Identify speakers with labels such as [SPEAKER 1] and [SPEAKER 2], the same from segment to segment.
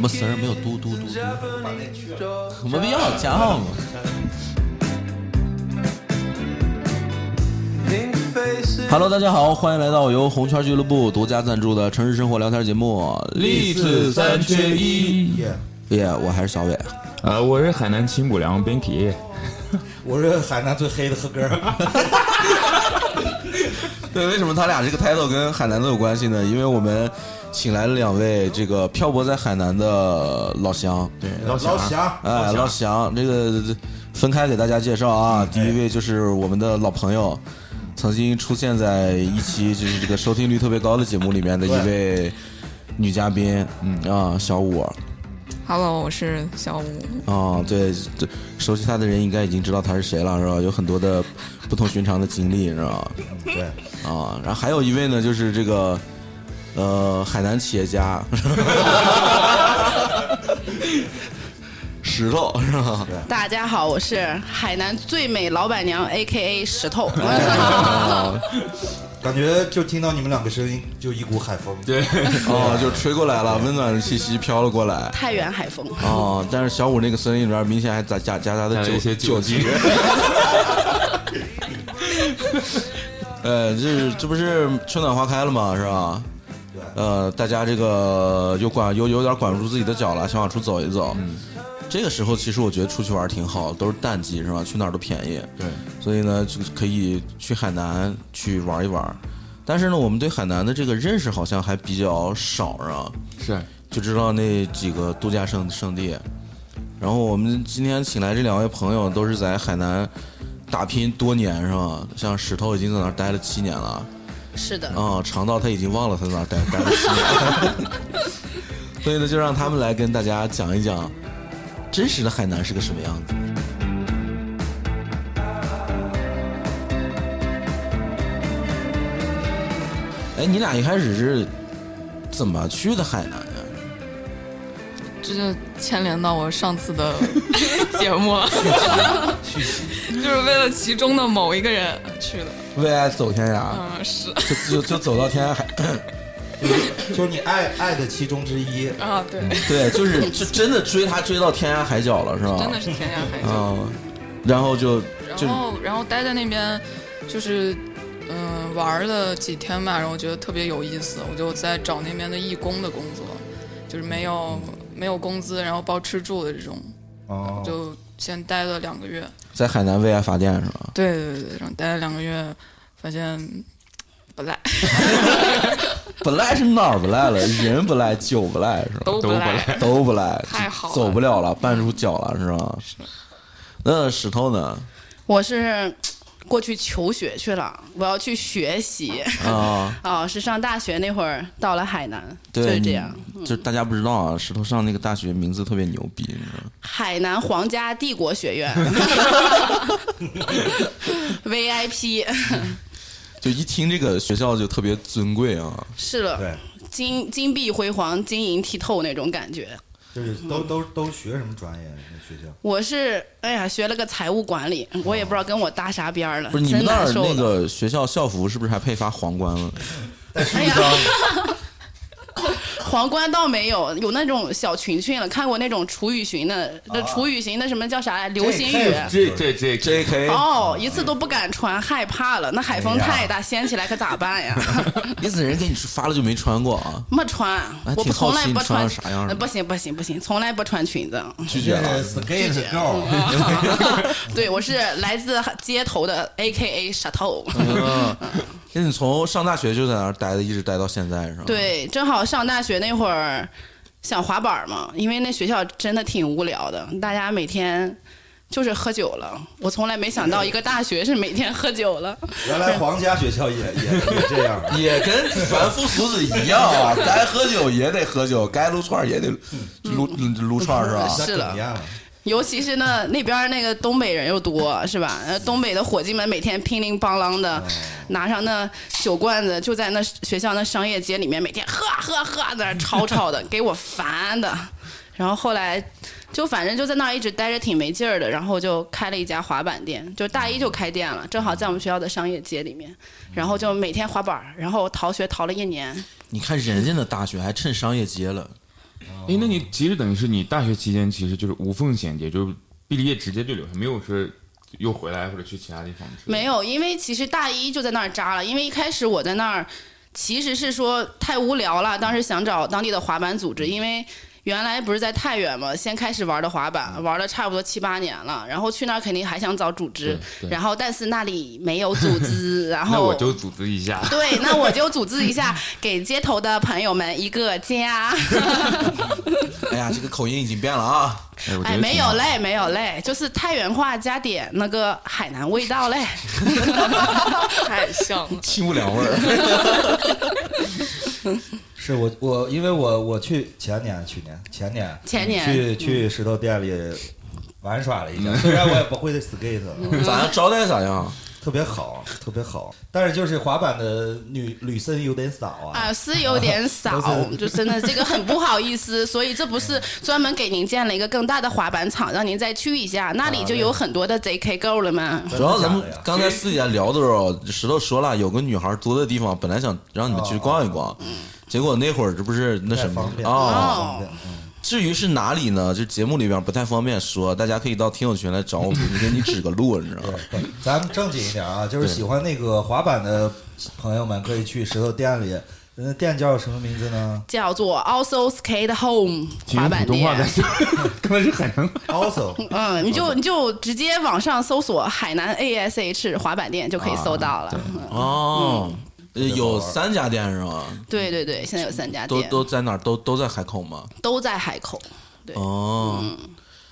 [SPEAKER 1] 没声儿，没有嘟嘟嘟嘟，没必要加号嘛。Hello，大家好，欢迎来到由红圈俱乐部独家赞助的城市生活聊天节目《
[SPEAKER 2] 历次三缺一》。
[SPEAKER 1] 耶，我还是小伟。
[SPEAKER 2] 呃，我是海南清补凉 Binky。
[SPEAKER 3] 我是海南最黑的贺哥。
[SPEAKER 1] 对，为什么他俩这个 title 跟海南都有关系呢？因为我们请来了两位这个漂泊在海南的老乡。
[SPEAKER 2] 对，
[SPEAKER 3] 老乡，
[SPEAKER 1] 哎，老乡，这个分开给大家介绍啊。第一位就是我们的老朋友，曾经出现在一期就是这个收听率特别高的节目里面的一位女嘉宾，嗯啊，小五。
[SPEAKER 4] Hello，我是小五。
[SPEAKER 1] 哦，对，这熟悉他的人应该已经知道他是谁了，是吧？有很多的不同寻常的经历，是吧？
[SPEAKER 3] 对，
[SPEAKER 1] 啊，然后还有一位呢，就是这个呃海南企业家，石头是吧？
[SPEAKER 5] 大家好，我是海南最美老板娘 A K A 石头。
[SPEAKER 1] 啊，
[SPEAKER 3] 感觉就听到你们两个声音，就一股海风。
[SPEAKER 2] 对，
[SPEAKER 1] 哦，就吹过来了，温暖的气息飘了过来。
[SPEAKER 5] 太原海风，
[SPEAKER 1] 哦，但是小五那个声音里边明显还加加夹杂的酒
[SPEAKER 2] 加了一些酒
[SPEAKER 1] 精
[SPEAKER 2] 精。
[SPEAKER 1] 呃，这这不是春暖花开了吗？是吧？
[SPEAKER 3] 对
[SPEAKER 1] 呃，大家这个又管有有点管不住自己的脚了，想往出走一走。这个时候其实我觉得出去玩挺好，都是淡季是吧？去哪儿都便宜。
[SPEAKER 2] 对，
[SPEAKER 1] 所以呢，就可以去海南去玩一玩。但是呢，我们对海南的这个认识好像还比较少，是吧？
[SPEAKER 2] 是
[SPEAKER 1] 就知道那几个度假胜胜地。然后我们今天请来这两位朋友，都是在海南打拼多年，是吧？像石头已经在那儿待了七年了。
[SPEAKER 5] 是的，
[SPEAKER 1] 啊、长到他已经忘了他在哪待待了十年，所以呢，就让他们来跟大家讲一讲真实的海南是个什么样子。哎，你俩一开始是怎么去的海南呀？
[SPEAKER 4] 这就牵连到我上次的 节目了，就是为了其中的某一个人去的。
[SPEAKER 1] 为爱走天涯，
[SPEAKER 4] 嗯，是
[SPEAKER 1] 就就就走到天涯海，
[SPEAKER 3] 就是你爱爱的其中之一。
[SPEAKER 4] 啊，对，
[SPEAKER 1] 对，就是就真的追他追到天涯海角了，是吧？
[SPEAKER 4] 真的是天涯海角。
[SPEAKER 1] 啊、然后就就
[SPEAKER 4] 然后，然后待在那边，就是嗯、玩了几天吧，然后我觉得特别有意思，我就在找那边的义工的工作，就是没有没有工资，然后包吃住的这种，
[SPEAKER 3] 哦，
[SPEAKER 4] 就先待了两个月。
[SPEAKER 1] 在海南为爱发电是吧？
[SPEAKER 4] 对对对，然后待了两个月，发现不赖，
[SPEAKER 1] 不赖是哪儿不赖了？人不赖，酒不赖是吧？
[SPEAKER 4] 都不赖
[SPEAKER 2] 赖。
[SPEAKER 1] 都不赖，
[SPEAKER 4] 太好了
[SPEAKER 1] 走不了了，绊住脚了是吧？是。那石头呢？
[SPEAKER 5] 我是过去求学去了，我要去学习。
[SPEAKER 1] 啊，
[SPEAKER 5] 哦，是上大学那会儿到了海南，就，是这样。
[SPEAKER 1] 就是大家不知道啊，石头上那个大学名字特别牛逼，你知道吗？
[SPEAKER 5] 海南皇家帝国学院，VIP
[SPEAKER 1] 就一听这个学校就特别尊贵啊。
[SPEAKER 5] 是了，
[SPEAKER 3] 对，
[SPEAKER 5] 金金碧辉煌、晶莹剔透那种感觉。
[SPEAKER 3] 就是都都都学什么专业？那学校
[SPEAKER 5] 我是哎呀，学了个财务管理，我也不知道跟我搭啥边儿了，
[SPEAKER 1] 不是你们那儿那。个学校校服是不是还配发皇冠了？
[SPEAKER 5] 哎呀，皇冠倒没有，有那种小裙裙了。看过那种楚雨荨的，那楚雨荨的什么叫啥呀？流星雨。
[SPEAKER 2] 这这这
[SPEAKER 1] J.K.
[SPEAKER 5] 哦，一次都不敢穿，害怕了。那海风太大，掀起来可咋办呀？
[SPEAKER 1] 意思人给你发了就没穿过啊？
[SPEAKER 5] 没穿，我不从来不
[SPEAKER 1] 穿成啥样
[SPEAKER 5] 呃不行不行不行，从来不穿裙子。
[SPEAKER 1] 拒绝了。
[SPEAKER 3] skate girl，
[SPEAKER 5] 对，我是来自街头的 A K A 石头。
[SPEAKER 1] 嗯，那你从上大学就在那儿待的，一直待到现在是吧？。
[SPEAKER 5] 对，正好上大学那会儿想滑板嘛，因为那学校真的挺无聊的，大家每天就是喝酒了。我从来没想到一个大学是每天喝酒了。
[SPEAKER 3] 原来皇家学校也也也这样。
[SPEAKER 1] 也跟凡夫俗子一样啊，该喝酒也得喝酒，该撸串儿也得撸撸串儿是吧？
[SPEAKER 5] 是了。尤其是那，那边那个东北人又多，是吧？呃，东北的伙计们每天乒铃乓啷的，拿上那酒罐子，就在那学校那商业街里面，每天喝喝喝，在那吵吵的，给我烦的。然后后来就反正就在那一直待着挺没劲儿的，然后就开了一家滑板店，就大一就开店了，正好在我们学校的商业街里面，然后就每天滑板，然后逃学逃了一年。
[SPEAKER 1] 你看人家那大学还趁商业街了，
[SPEAKER 2] 哎，那你其实等于是你大学期间其实就是无缝衔接，就是毕业直接就留下，没有说又回来或者去其他地方。
[SPEAKER 5] 没有，因为其实大一就在那儿扎了，因为一开始我在那儿其实是说太无聊了，当时想找当地的滑板组织，因为。原来不是在太原嘛，先开始玩的滑板，玩了差不多七八年了，然后去那儿肯定还想找组织，然后但是那里没有组织，然后
[SPEAKER 2] 那我就组织一下。
[SPEAKER 5] 对，那我就组织一下，给街头的朋友们一个家。
[SPEAKER 1] 哎呀，这个口音已经变了啊！
[SPEAKER 5] 哎，没有嘞，没有嘞，就是太原话加点那个海南味道嘞，
[SPEAKER 4] 太像了，
[SPEAKER 1] 清不凉味儿。
[SPEAKER 3] 是我我因为我我去前年去年前年
[SPEAKER 5] 前年
[SPEAKER 3] 去去石头店里玩耍了一下，虽然我也不会 skate，
[SPEAKER 1] 咋样？招待咋样？
[SPEAKER 3] 特别好，特别好，但是就是滑板的女女生有点少啊。
[SPEAKER 5] 啊，是有点 少，就真的这个很不好意思，所以这不是专门给您建了一个更大的滑板场，让您再去一下，那里就有很多的 JK Girl 了嘛。
[SPEAKER 1] 主要咱们刚才私底下聊的时候，石头说了，有个女孩多的地方，本来想让你们去逛一逛，结果那会儿这不是那什么啊？至于是哪里呢？就节目里边不太方便说，大家可以到听友群来找我，们，给你指个路，你知道吗？
[SPEAKER 3] 咱们正经一点啊，就是喜欢那个滑板的朋友们可以去石头店里。那店叫什么名字呢？
[SPEAKER 5] 叫做 Also Skate Home 滑板店。
[SPEAKER 2] 刚才是海南
[SPEAKER 3] Also。
[SPEAKER 5] 嗯，你就你就直接网上搜索海南 ASH 滑板店就可以搜到了。
[SPEAKER 1] 哦。有三家店是吗？
[SPEAKER 5] 对对对，现在有三家店，
[SPEAKER 1] 都都在哪儿？都都在海口吗？
[SPEAKER 5] 都在海口。对
[SPEAKER 1] 哦，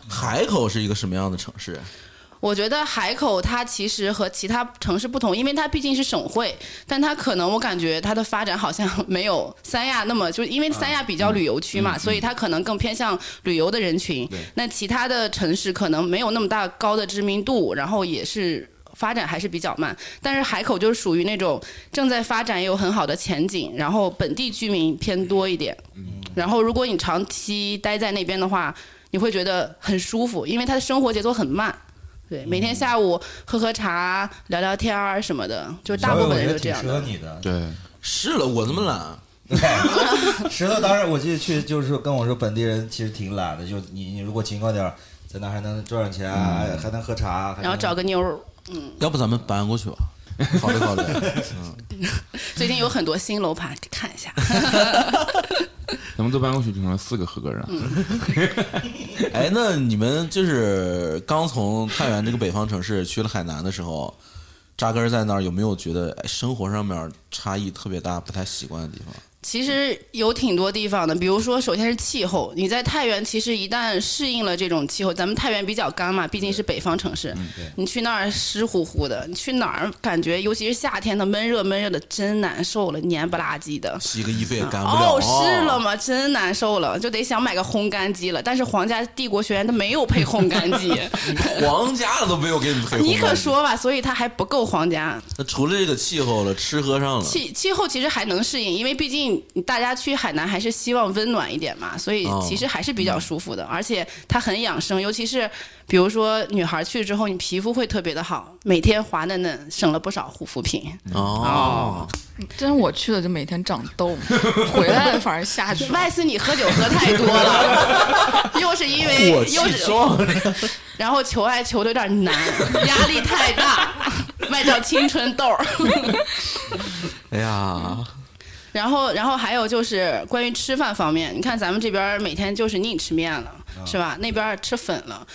[SPEAKER 1] 海口是一个什么样的城市？
[SPEAKER 5] 我觉得海口它其实和其他城市不同，因为它毕竟是省会，但它可能我感觉它的发展好像 没有三亚那么，就因为三亚比较旅游区嘛，所以它可能更偏向旅游的人群。那其他的城市可能没有那么大高的知名度，然后也是。发展还是比较慢，但是海口就是属于那种正在发展也有很好的前景，然后本地居民偏多一点。然后如果你长期待在那边的话，你会觉得很舒服，因为他的生活节奏很慢。对，每天下午喝喝茶、聊聊天儿什么的，就大部分人都这样。
[SPEAKER 2] 对，
[SPEAKER 1] 是了，我这么懒。
[SPEAKER 3] 石头当时我记得去就是跟我说，本地人其实挺懒的，就你你如果勤快点，在那还能赚点钱，还能喝茶，
[SPEAKER 5] 然后找个妞儿。
[SPEAKER 1] 嗯，要不咱们搬过去吧？考虑考虑。
[SPEAKER 5] 嗯，最近有很多新楼盘，看一下。
[SPEAKER 2] 咱们都搬过去，就成了四个合格人。
[SPEAKER 1] 哎，那你们就是刚从太原这个北方城市去了海南的时候，扎根在那儿，有没有觉得生活上面差异特别大、不太习惯的地方？
[SPEAKER 5] 其实有挺多地方的，比如说，首先是气候。你在太原，其实一旦适应了这种气候，咱们太原比较干嘛，毕竟是北方城市。你去那儿湿乎乎的，你去哪儿感觉，尤其是夏天，它闷热闷热的，真难受了，黏不拉几的。
[SPEAKER 1] 洗个衣服也干不了。
[SPEAKER 5] 哦，是了吗？真难受了，就得想买个烘干机了。但是皇家帝国学院它没有配烘干机，
[SPEAKER 1] 皇家的都没有给你配。
[SPEAKER 5] 你可说吧，所以它还不够皇家。
[SPEAKER 1] 那除了这个气候了，吃喝上了。
[SPEAKER 5] 气气候其实还能适应，因为毕竟。大家去海南还是希望温暖一点嘛，所以其实还是比较舒服的，而且它很养生，尤其是比如说女孩去之后，你皮肤会特别的好，每天滑嫩嫩，省了不少护肤品。
[SPEAKER 1] 哦，
[SPEAKER 4] 真我去了就每天长痘，回来反而下去。
[SPEAKER 5] 外是你喝酒喝太多了，又是因为又是，然后求爱求的有点难，压力太大，外叫青春痘。
[SPEAKER 1] 哎呀。
[SPEAKER 5] 然后，然后还有就是关于吃饭方面，你看咱们这边每天就是宁吃面了，是吧？那边吃粉了。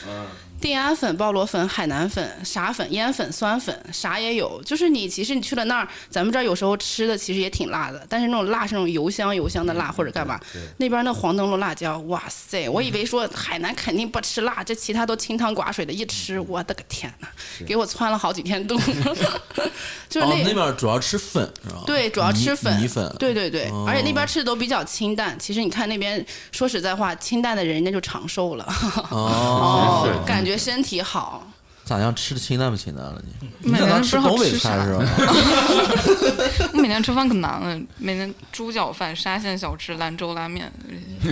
[SPEAKER 5] 定安粉、鲍螺粉、海南粉、啥粉、腌粉、酸粉，啥也有。就是你其实你去了那儿，咱们这儿有时候吃的其实也挺辣的，但是那种辣是那种油香油香的辣，或者干嘛。那边那黄灯笼辣椒，哇塞！我以为说海南肯定不吃辣，这其他都清汤寡水的，一吃，我的个天呐，给我窜了好几天肚。就是那
[SPEAKER 1] 那边主要吃粉是吧？
[SPEAKER 5] 对，主要吃粉
[SPEAKER 1] 米粉。
[SPEAKER 5] 对对对，而且那边吃的都比较清淡。其实你看那边，说实在话，清淡的人人家就长寿了。哦，感觉。身体好，
[SPEAKER 1] 咋样？吃的清淡不清淡了？
[SPEAKER 4] 你每天
[SPEAKER 1] 吃东北菜是吧？
[SPEAKER 4] 我 每天吃饭可难了，每天猪脚饭、沙县小吃、兰州拉面。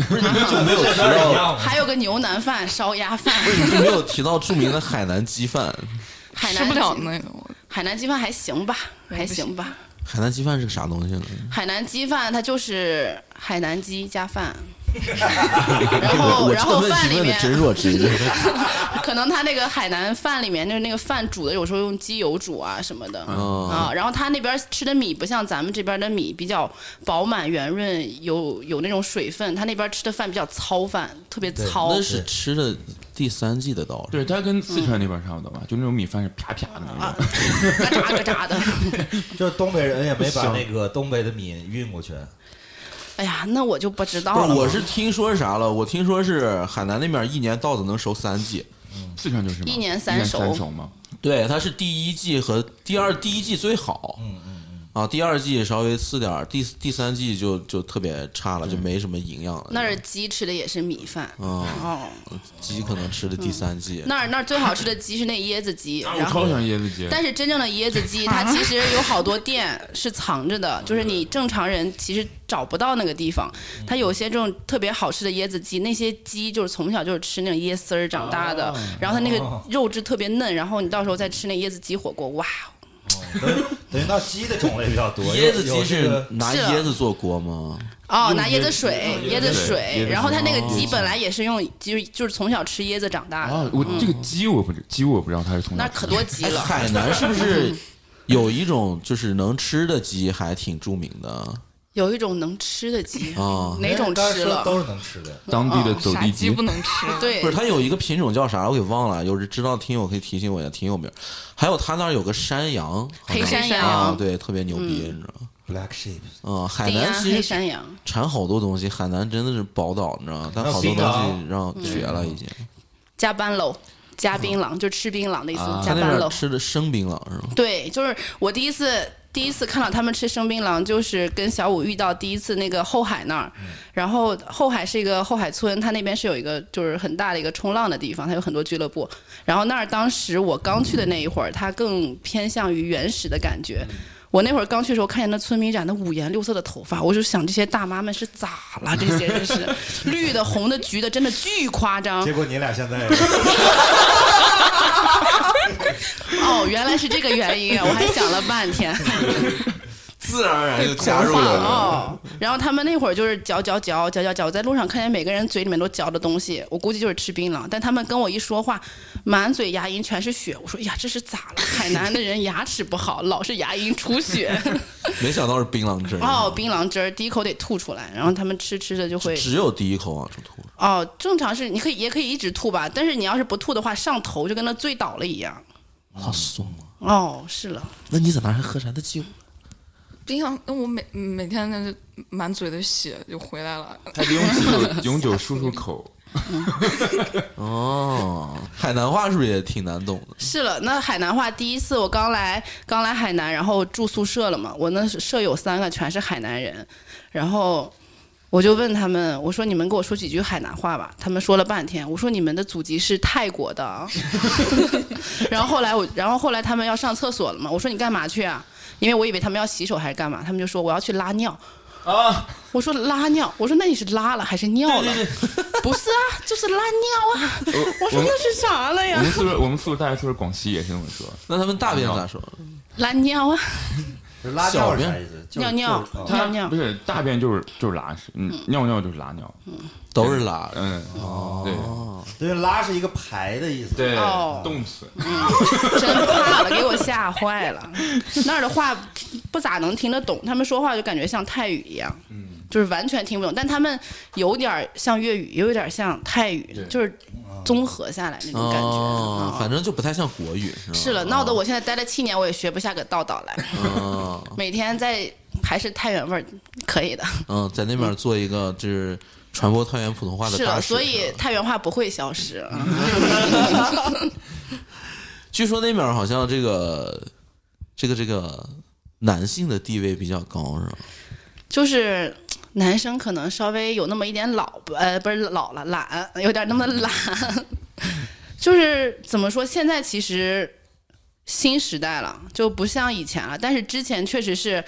[SPEAKER 1] 不是你就没有提到？
[SPEAKER 5] 还有个牛腩饭、烧鸭饭。
[SPEAKER 1] 不是你没有提到著名的海南鸡饭？
[SPEAKER 4] 吃不了那个。
[SPEAKER 5] 海南鸡饭还行吧，还行吧。
[SPEAKER 1] 海南鸡饭是个啥东西呢？
[SPEAKER 5] 海南鸡饭它就是海南鸡加饭。然后然后饭里面。可能他那个海南饭里面就是那个饭煮的，有时候用鸡油煮啊什么的、
[SPEAKER 1] 哦
[SPEAKER 5] 啊。然后他那边吃的米不像咱们这边的米比较饱满圆润，有有那种水分，他那边吃的饭比较糙饭，特别糙
[SPEAKER 1] 那。是吃的第三季的道士。
[SPEAKER 2] 对，它跟四川那边差不多吧，就那种米饭是啪啪的那
[SPEAKER 5] 啊
[SPEAKER 2] 种。，
[SPEAKER 5] 咯喳咯喳的。
[SPEAKER 3] 就是东北人也没把那个东北的米运过去。
[SPEAKER 5] 哎呀，那我就不知道，了。
[SPEAKER 1] 我是听说啥了？我听说是海南那边一年稻子能收三季。
[SPEAKER 2] 四川就是
[SPEAKER 5] 一年三熟
[SPEAKER 2] 三熟嘛。
[SPEAKER 1] 对，它是第一季和第二，第一季最好，嗯嗯嗯，啊，第二季稍微次点儿，第第三季就就特别差了，就没什么营养了。
[SPEAKER 5] 那儿鸡吃的也是米饭。
[SPEAKER 1] 嗯，
[SPEAKER 5] 哦，
[SPEAKER 1] 鸡可能吃的第三季，
[SPEAKER 5] 那儿那儿最好吃的鸡是那椰子鸡，然后
[SPEAKER 2] 啊我超喜欢椰子鸡。
[SPEAKER 5] 但是真正的椰子鸡，它其实有好多店是藏着的，就是你正常人其实找不到那个地方。它有些这种特别好吃的椰子鸡，那些鸡就是从小就是吃那种椰丝儿长大的，然后它那个肉质特别嫩，然后你到时候再吃那椰子鸡火锅，哇！
[SPEAKER 3] 等于等于那鸡的种类比较多。
[SPEAKER 1] 椰子鸡是拿椰子做锅吗？
[SPEAKER 5] 哦，拿椰子水，
[SPEAKER 2] 椰
[SPEAKER 5] 椰子
[SPEAKER 2] 子水
[SPEAKER 5] 然后它那个鸡本来也是用，就是就是从小吃椰子长大
[SPEAKER 2] 啊
[SPEAKER 5] 的，，
[SPEAKER 2] 我这个鸡我不知鸡我不知道它是从哪吃的
[SPEAKER 5] 那可多鸡
[SPEAKER 1] 哎，
[SPEAKER 5] 了。
[SPEAKER 1] 海南是不是 有一种就是能吃的鸡还挺著名的
[SPEAKER 5] 有一种能吃的鸡，
[SPEAKER 1] 啊？
[SPEAKER 5] 哪种吃了？
[SPEAKER 3] 都是能吃的。
[SPEAKER 2] 当地的走地鸡
[SPEAKER 4] 鸡不能吃？
[SPEAKER 5] 对
[SPEAKER 1] 不是，，它有一个品种叫啥？我给忘了，有人知道听友可以提醒我一下，挺有名儿。还有它那儿有个山羊，
[SPEAKER 5] 黑山
[SPEAKER 1] 啊，
[SPEAKER 5] 羊，
[SPEAKER 1] 对，特别牛逼，你知道吗
[SPEAKER 3] ？Black sheep，
[SPEAKER 1] 嗯，海，南其实
[SPEAKER 5] 黑山羊。
[SPEAKER 1] 产好多东西，海南真的是宝岛，你知道吗？但好多东西让绝了，已经。
[SPEAKER 5] 加班喽，加槟榔，就吃槟榔的意思，加班喽。
[SPEAKER 1] 边吃的生槟榔是吗？
[SPEAKER 5] 对，就是我第一次第一次看到他们吃生槟榔，就是跟小五遇到第一次那个后海那儿，然后后海是一个后海村，它那边是有一个就是很大的一个冲浪的地方，它有很多俱乐部。然后那儿当时我刚去的那一会儿，它更偏向于原始的感觉。我那会儿刚去的时候，看见那村民染的五颜六色的头发，我就想这些大妈们是咋了？这些人是绿的、红的、橘的，真的巨夸张。
[SPEAKER 3] 结果你俩现在
[SPEAKER 5] 哦，原来是这个原因啊！我还想了半天。
[SPEAKER 1] 自然而然就加入了。
[SPEAKER 5] 哦，然后他们那会儿就是嚼嚼嚼嚼嚼嚼，我在路上看见每个人嘴里面都嚼的东西，我估计就是吃槟榔。但他们跟我一说话，满嘴牙龈全是血。我说哎呀，这是咋了？海南的人牙齿不好，老是牙龈出血。
[SPEAKER 1] 没想到是槟榔汁儿
[SPEAKER 5] 哦，槟榔汁儿第一口得吐出来，然后他们吃吃着就会
[SPEAKER 1] 只有第一口往出吐。
[SPEAKER 5] 哦，正常是你可以也可以一直吐吧，但是你要是不吐的话，上头就跟那醉倒了一样。
[SPEAKER 1] 好爽啊！
[SPEAKER 5] 哦，是了，
[SPEAKER 1] 那你在那还喝啥的酒？
[SPEAKER 4] 冰箱，那我每每天那就满嘴的血就回来了。
[SPEAKER 2] 还得用酒永久漱漱口。
[SPEAKER 1] 哦，海南话是不是也挺难懂的？
[SPEAKER 5] 是了，那海南话第一次我刚来，刚来海南，然后住宿舍了嘛，我那舍友三个全是海南人，然后我就问他们，我说你们给我说几句海南话吧，他们说了半天，我说你们的祖籍是泰国的啊，然后后来我，然后后来他们要上厕所了嘛，我说你干嘛去啊？因为我以为他们要洗手还是干嘛，他们就说我要去拉尿。
[SPEAKER 2] 啊，
[SPEAKER 5] 我说拉尿，我说那你是拉了还是尿了？不是啊，就是拉尿啊。我
[SPEAKER 2] 我
[SPEAKER 5] 说那是啥了呀
[SPEAKER 2] 我？们宿舍我们宿舍大学宿舍广西也是这么说。
[SPEAKER 1] 那他们大便咋说？
[SPEAKER 5] 拉尿啊。
[SPEAKER 3] 拉尿是啥意思？
[SPEAKER 5] 尿尿尿尿
[SPEAKER 2] 不是大便就是就是拉屎，嗯，尿尿就是拉尿，
[SPEAKER 1] 都是拉的。
[SPEAKER 2] 嗯，对
[SPEAKER 3] 对，拉是一个排的意思。
[SPEAKER 2] 对
[SPEAKER 5] 哦，
[SPEAKER 2] 动词。
[SPEAKER 5] 真怕了，给我吓坏了。那儿的话不咋能听得懂，他们说话就感觉像泰语一样，就是完全听不懂。但他们有点儿像粤语，也有点儿像泰语
[SPEAKER 2] 对，
[SPEAKER 5] 就是综合下来那种感觉。
[SPEAKER 1] 反正就不太像国语，是吧？
[SPEAKER 5] 是了，闹得我现在待了七年，我也学不下个道道来。
[SPEAKER 1] 哦
[SPEAKER 5] 每天在还是太原味儿，可以的。
[SPEAKER 1] 嗯，在那边做一个就是传播太原普通话的
[SPEAKER 5] 是了，所以太原话不会消失。
[SPEAKER 1] 据说那边好像这个这个这个男性的地位比较高，是吧？
[SPEAKER 5] 就是男生可能稍微有那么一点老，呃，不是老了，懒，有点那么懒。就是怎么说，现在其实新时代了，就不像以前了。但是之前确实是。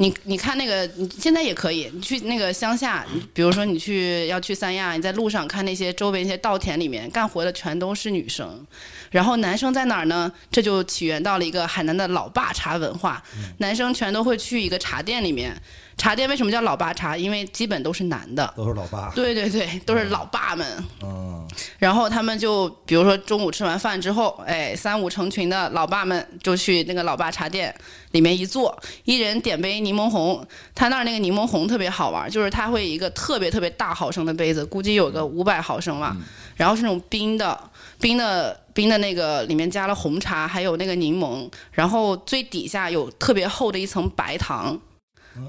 [SPEAKER 5] 你你看那个，现在也可以，你去那个乡下，比如说你去要去三亚，你在路上看那些周围那些稻田里面干活的全都是女生，然后男生在哪儿呢？这就起源到了一个海南的老爸茶文化，男生全都会去一个茶店里面，茶店为什么叫老爸茶？因为基本都是男的。
[SPEAKER 3] 都是老爸。
[SPEAKER 5] 对对对，都是老爸们。
[SPEAKER 3] 嗯，
[SPEAKER 5] 然后他们就比如说中午吃完饭之后，哎，三五成群的老爸们就去那个老爸茶店里面一坐，一人点杯柠檬红。他那儿那个柠檬红特别好玩，就是他会一个特别特别大毫升的杯子，估计有个五百毫升吧，然后是那种冰的。冰的冰的那个里面加了红茶，还有那个柠檬，然后最底下有特别厚的一层白糖，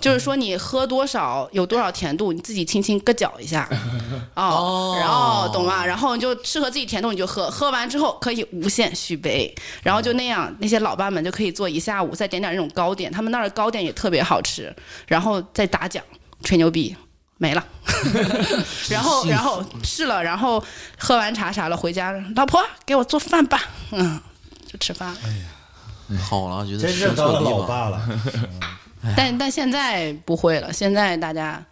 [SPEAKER 5] 就是说你喝多少有多少甜度，你自己轻轻咯搅一下，哦，然后懂吗？然后你就适合自己甜度你就喝，喝完之后可以无限续杯，然后就那样，那些老爸们就可以做一下午，再点点那种糕点，他们那儿的糕点也特别好吃，然后再打奖吹牛逼。没了，然后然后试了，然后喝完茶啥了，回家，老婆给我做饭吧，嗯，就吃饭。
[SPEAKER 1] 哎呀好了，觉得
[SPEAKER 3] 真
[SPEAKER 1] 生
[SPEAKER 3] 正当了。老爸了。
[SPEAKER 5] 但但现在不会了，现在大家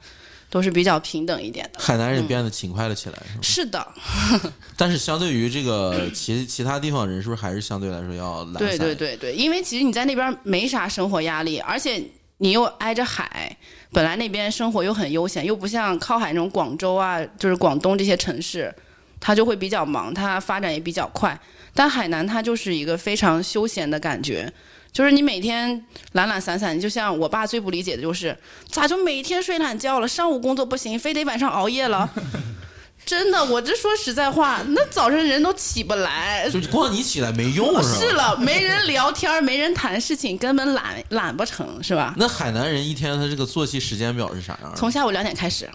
[SPEAKER 5] 都是比较平等一点的。
[SPEAKER 1] 海南人变得勤快了起来，是吗？
[SPEAKER 5] 是的，
[SPEAKER 1] 但是相对于这个其其他地方人，是不是还是相对来说要懒散？
[SPEAKER 5] 对对对对，因为其实你在那边没啥生活压力，而且你又挨着海，本来那边生活又很悠闲，又不像靠海那种广州啊，就是广东这些城市，它就会比较忙，它发展也比较快。但海南它就是一个非常休闲的感觉，就是你每天懒懒散散，就像我爸最不理解的就是，咋就每天睡懒觉了，上午工作不行，非得晚上熬夜了。真的，我这说实在话，那早晨人都起不来，
[SPEAKER 1] 就光你起来没用是吧？
[SPEAKER 5] 是了，没人聊天，没人谈事情，根本懒懒不成，是吧？
[SPEAKER 1] 那海南人一天他这个作息时间表是啥样？
[SPEAKER 5] 从下午两点开始，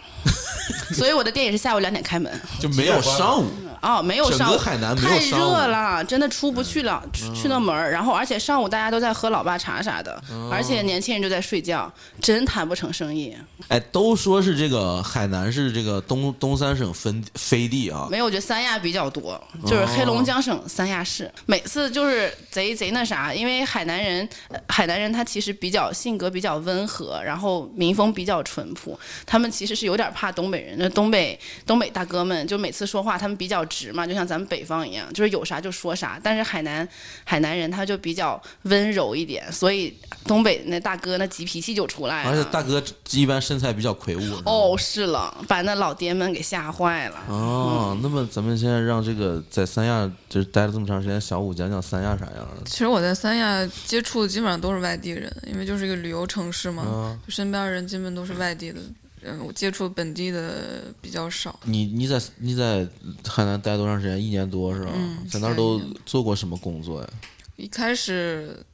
[SPEAKER 5] 所以我的店也是下午两点开门。
[SPEAKER 1] 就没有上午，
[SPEAKER 5] 哦，没有上
[SPEAKER 1] 海南没有
[SPEAKER 5] 太热了，真的出不去了，出去那门儿。然后而且上午大家都在喝老爸茶啥的，而且年轻人就在睡觉，真谈不成生意。
[SPEAKER 1] 哎，都说是这个海南是这个东东三省分飞地啊，
[SPEAKER 5] 没有，我觉得三亚比较多，就是黑龙江省三亚市。每次就是贼贼那啥，因为海南人，呃海南人他其实比较性格比较温和，然后民风比较淳朴，他们其实是有点怕东北人。那东北东北大哥们就每次说话他们比较直嘛，就像咱们北方一样，就是有啥就说啥。但是海南海南人他就比较温柔一点，所以东北那大哥那急脾气就出来了。
[SPEAKER 1] 而且大哥一般身材比较魁梧。
[SPEAKER 5] 哦，是了，把那老爹们给吓坏了。
[SPEAKER 1] 哦，那么咱们现在让这个在三亚就是待了这么长时间，小五讲讲三亚啥样的？
[SPEAKER 4] 其实我在三亚接触的基本上都是外地人，因为就是一个旅游城市嘛，
[SPEAKER 1] 嗯
[SPEAKER 4] 就身边人基本都是外地的，嗯，我接触本地的比较少。
[SPEAKER 1] 你你在你在海南待多长时间？一年多是吧？
[SPEAKER 4] 嗯
[SPEAKER 1] 在那儿都做过什么工作呀？
[SPEAKER 4] 一开始，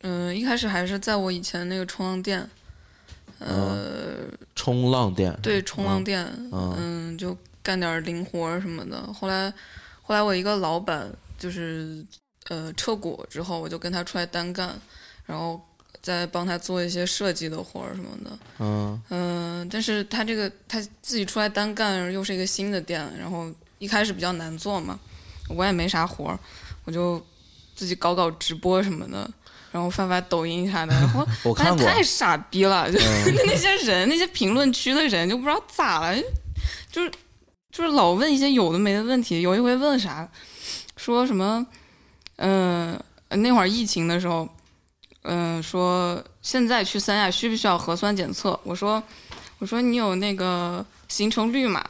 [SPEAKER 4] 嗯、一开始还是在我以前那个冲浪店，呃，
[SPEAKER 1] 冲浪店。
[SPEAKER 4] 对，冲浪店，
[SPEAKER 1] 嗯
[SPEAKER 4] 嗯，就干点儿零活儿什么的。后来，后来我一个老板就是呃撤股之后，我就跟他出来单干，然后再帮他做一些设计的活儿什么的。
[SPEAKER 1] 嗯
[SPEAKER 4] 嗯、但是他这个他自己出来单干，又是一个新的店，然后一开始比较难做嘛，我也没啥活儿，我就自己搞搞直播什么的。然后发发抖音啥的，然后
[SPEAKER 1] 我看过
[SPEAKER 4] 发现太傻逼了，就、
[SPEAKER 1] 嗯
[SPEAKER 4] 那些人，那些评论区的人就不知道咋了，就是就是老问一些有的没的问题。有一回问啥，说什么，嗯、那会儿疫情的时候，嗯、说现在去三亚需不需要核酸检测？我说，我说你有那个行程绿码，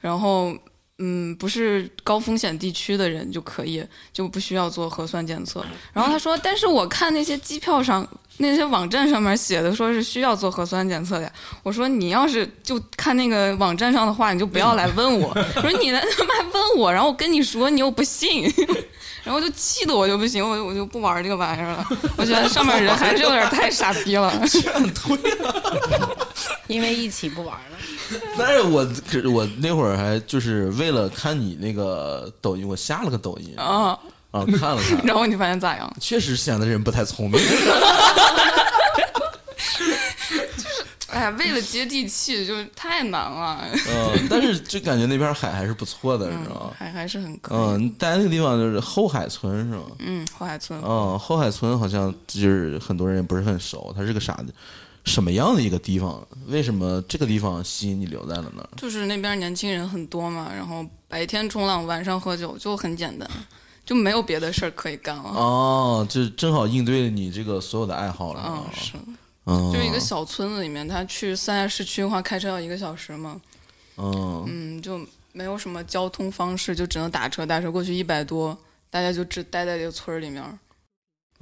[SPEAKER 4] 然后。嗯，不是高风险地区的人就可以，就不需要做核酸检测。然后他说，但是我看那些机票上、那些网站上面写的说是需要做核酸检测的呀。我说你要是就看那个网站上的话，你就不要来问我。我说你来他妈问我，然后我跟你说，你又不信，然后就气得我就不行，我就我就不玩这个玩意儿了。我觉得上面人还是有点太傻逼了。
[SPEAKER 5] 退了 因为一起不玩了。
[SPEAKER 1] 但是我可我那会儿还就是为了看你那个抖音，我下了个抖音
[SPEAKER 4] 啊，
[SPEAKER 1] 啊，看了看，
[SPEAKER 4] 然后你发现咋样？
[SPEAKER 1] 确实显得人不太聪明。
[SPEAKER 4] 哎呀，为了接地气，就是太难了。
[SPEAKER 1] 嗯，但是就感觉那边海还是不错的，你知道吗？
[SPEAKER 4] 还还是很可以。
[SPEAKER 1] 嗯，你待那个地方就是后海村是吗？
[SPEAKER 4] 嗯，后海村。
[SPEAKER 1] 嗯，后海村好像就是很多人也不是很熟，它是个啥的，什么样的一个地方？为什么这个地方吸引你留在了那儿？
[SPEAKER 4] 就是那边年轻人很多嘛，然后白天冲浪，晚上喝酒，就很简单，就没有别的事儿可以干了。
[SPEAKER 1] 哦，这正好应对你这个所有的爱好了。
[SPEAKER 4] 嗯，是。
[SPEAKER 1] 嗯，
[SPEAKER 4] 就一个小村子里面，他去三亚市区的话，开车要一个小时嘛。
[SPEAKER 1] 嗯
[SPEAKER 4] 嗯，就没有什么交通方式，就只能打车，打车过去一百多，大家就只待在这个村儿里面。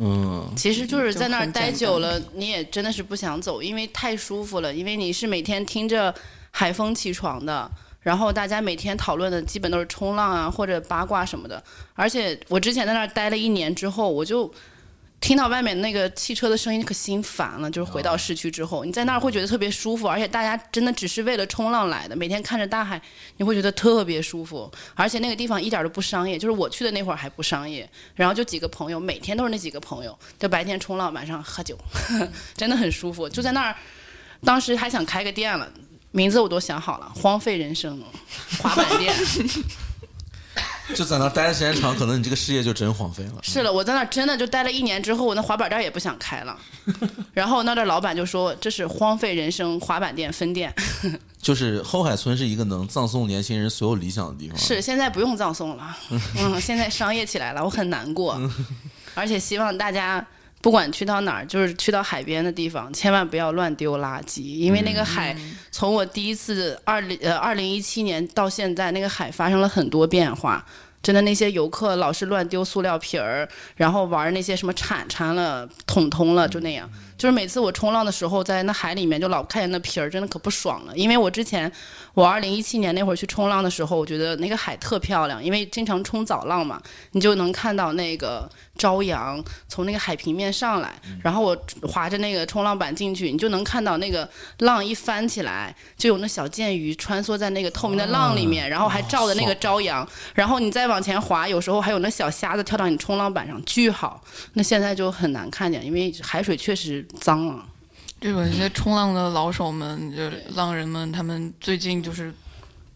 [SPEAKER 1] 嗯
[SPEAKER 5] 其实就是在那儿待久了，你也真的是不想走，因为太舒服了。因为你是每天听着海风起床的，然后大家每天讨论的基本都是冲浪啊或者八卦什么的。而且我之前在那儿待了一年之后，我就听到外面那个汽车的声音，可心烦了。就是回到市区之后，你在那儿会觉得特别舒服，而且大家真的只是为了冲浪来的，每天看着大海，你会觉得特别舒服。而且那个地方一点都不商业，就是我去的那会儿还不商业。然后就几个朋友，每天都是那几个朋友，就白天冲浪，晚上喝酒，真的很舒服。就在那儿，当时还想开个店了，名字我都想好了，荒废人生滑板店。
[SPEAKER 1] 就在那待的时间长，可能你这个事业就真荒废了。
[SPEAKER 5] 是了，我在那真的就待了一年之后，我那滑板店也不想开了。然后那的老板就说这是荒废人生滑板店分店，
[SPEAKER 1] 就是后海村是一个能葬送年轻人所有理想的地方。
[SPEAKER 5] 是现在不用葬送了，嗯，现在商业起来了，我很难过，而且希望大家。不管去到哪儿，就是去到海边的地方，千万不要乱丢垃圾，因为那个海从我第一次二零呃二零一七年到现在，那个海发生了很多变化。真的，那些游客老是乱丢塑料瓶儿，然后玩那些什么铲铲了、桶桶了，就那样。就是每次我冲浪的时候，在那海里面就老看见那皮儿，真的可不爽了。因为我之前我二零一七年那会儿去冲浪的时候，我觉得那个海特漂亮，因为经常冲早浪嘛，你就能看到那个朝阳从那个海平面上来，然后我划着那个冲浪板进去，你就能看到那个浪一翻起来，就有那小剑鱼穿梭在那个透明的浪里面，然后还照着那个朝阳，然后你再往前划，有时候还有那小虾子跳到你冲浪板上，巨好。那现在就很难看见，因为海水确实脏了。
[SPEAKER 4] 这有一些冲浪的老手们，就是浪人们，他们最近就是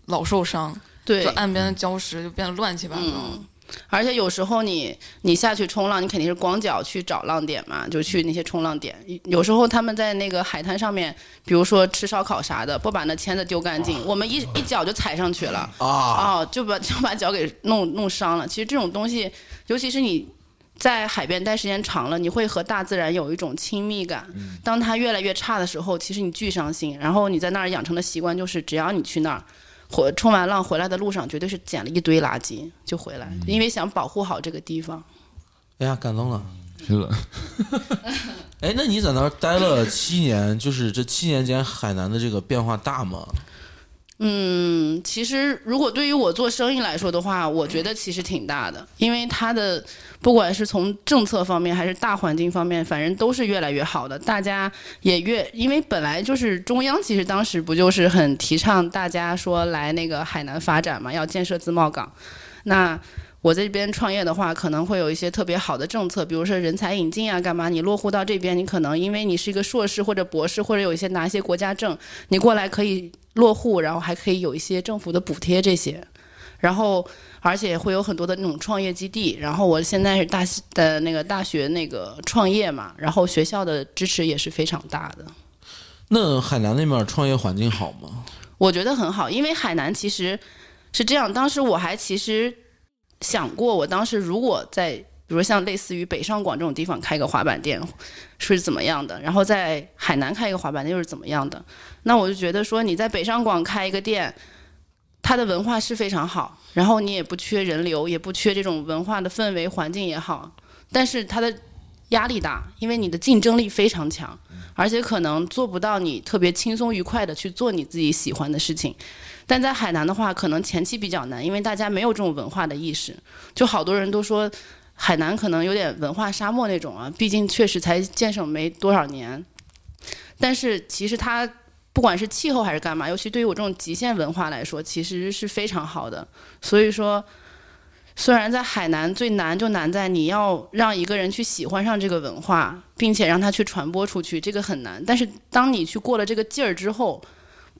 [SPEAKER 4] 老受伤，
[SPEAKER 5] 对
[SPEAKER 4] 就，岸边的礁石就变得乱七八糟。
[SPEAKER 5] 嗯而且有时候你你下去冲浪，你肯定是光脚去找浪点嘛，就去那些冲浪点。有时候他们在那个海滩上面，比如说吃烧烤啥的，不把那签子丢干净，我们一一脚就踩上去了，
[SPEAKER 1] 啊，
[SPEAKER 5] 哦，就把就把脚给弄弄伤了。其实这种东西，尤其是你在海边待时间长了，你会和大自然有一种亲密感。当它越来越差的时候，其实你巨伤心。然后你在那儿养成的习惯就是，只要你去那儿。回冲完浪回来的路上，绝对是捡了一堆垃圾就回来，因为想保护好这个地方。
[SPEAKER 1] 哎呀，感动了。
[SPEAKER 2] 是的，
[SPEAKER 1] 哎，那你在那儿待了七年，就是这七年间海南的这个变化大吗？
[SPEAKER 5] 嗯，其实如果对于我做生意来说的话，我觉得其实挺大的，因为它的不管是从政策方面还是大环境方面，反正都是越来越好的。大家也越因为本来就是中央，其实当时不就是很提倡大家说来那个海南发展嘛，要建设自贸港。那我在这边创业的话，可能会有一些特别好的政策，比如说人才引进啊，干嘛？你落户到这边，你可能因为你是一个硕士或者博士，或者有一些拿一些国家证，你过来可以落户，然后还可以有一些政府的补贴这些，然后而且会有很多的那种创业基地。然后我现在是大的那个大学那个创业嘛，然后学校的支持也是非常大的。
[SPEAKER 1] 那海南那边创业环境好吗？
[SPEAKER 5] 我觉得很好，因为海南其实是这样。当时我还其实想过，我当时如果在，比如像类似于北上广这种地方开个滑板店是怎么样的，然后在海南开一个滑板店又是怎么样的。那我就觉得说，你在北上广开一个店，它的文化是非常好，然后你也不缺人流，也不缺这种文化的氛围环境也好，但是它的压力大，因为你的竞争力非常强，而且可能做不到你特别轻松愉快的去做你自己喜欢的事情。但在海南的话，可能前期比较难，因为大家没有这种文化的意识，就好多人都说海南可能有点文化沙漠那种啊，毕竟确实才建省没多少年。但是其实它不管是气候还是干嘛，尤其对于我这种极限文化来说，其实是非常好的。所以说，虽然在海南最难就难在你要让一个人去喜欢上这个文化，并且让他去传播出去，这个很难。但是当你去过了这个劲儿之后，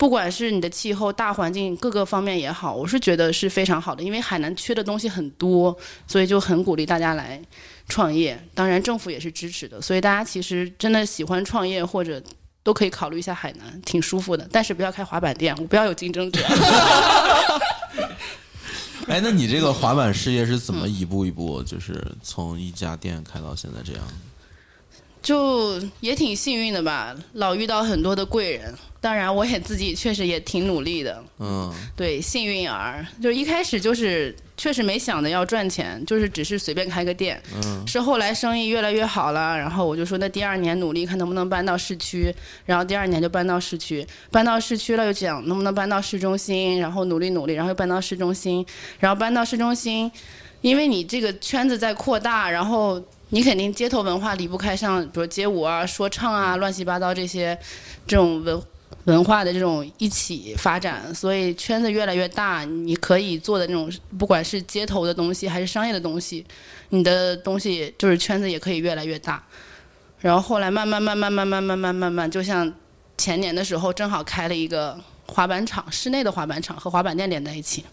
[SPEAKER 5] 不管是你的气候、大环境各个方面也好，我是觉得是非常好的。因为海南缺的东西很多，所以就很鼓励大家来创业。当然，政府也是支持的。所以大家其实真的喜欢创业或者都可以考虑一下海南，挺舒服的。但是不要开滑板店，我不要有竞争者。
[SPEAKER 1] 哎，那你这个滑板事业是怎么一步一步，就是从一家店开到现在这样？
[SPEAKER 5] 就也挺幸运的吧，老遇到很多的贵人。当然，我也自己确实也挺努力的。
[SPEAKER 1] 嗯
[SPEAKER 5] 对，幸运儿，就是一开始就是确实没想着要赚钱，就是只是随便开个店。
[SPEAKER 1] 嗯
[SPEAKER 5] 是后来生意越来越好了，然后我就说那第二年努力看能不能搬到市区，然后第二年就搬到市区，搬到市区了又讲能不能搬到市中心，然后努力努力，然后又搬到市中心，然后搬到市中心，因为你这个圈子在扩大，然后你肯定街头文化离不开像比如街舞啊、说唱啊、乱七八糟这些这种文文化的这种一起发展，所以圈子越来越大，你可以做的那种不管是街头的东西还是商业的东西，你的东西就是圈子也可以越来越大。然后后来慢慢慢慢慢慢慢慢慢慢，就像前年的时候，正好开了一个滑板场，室内的滑板场和滑板店连在一起，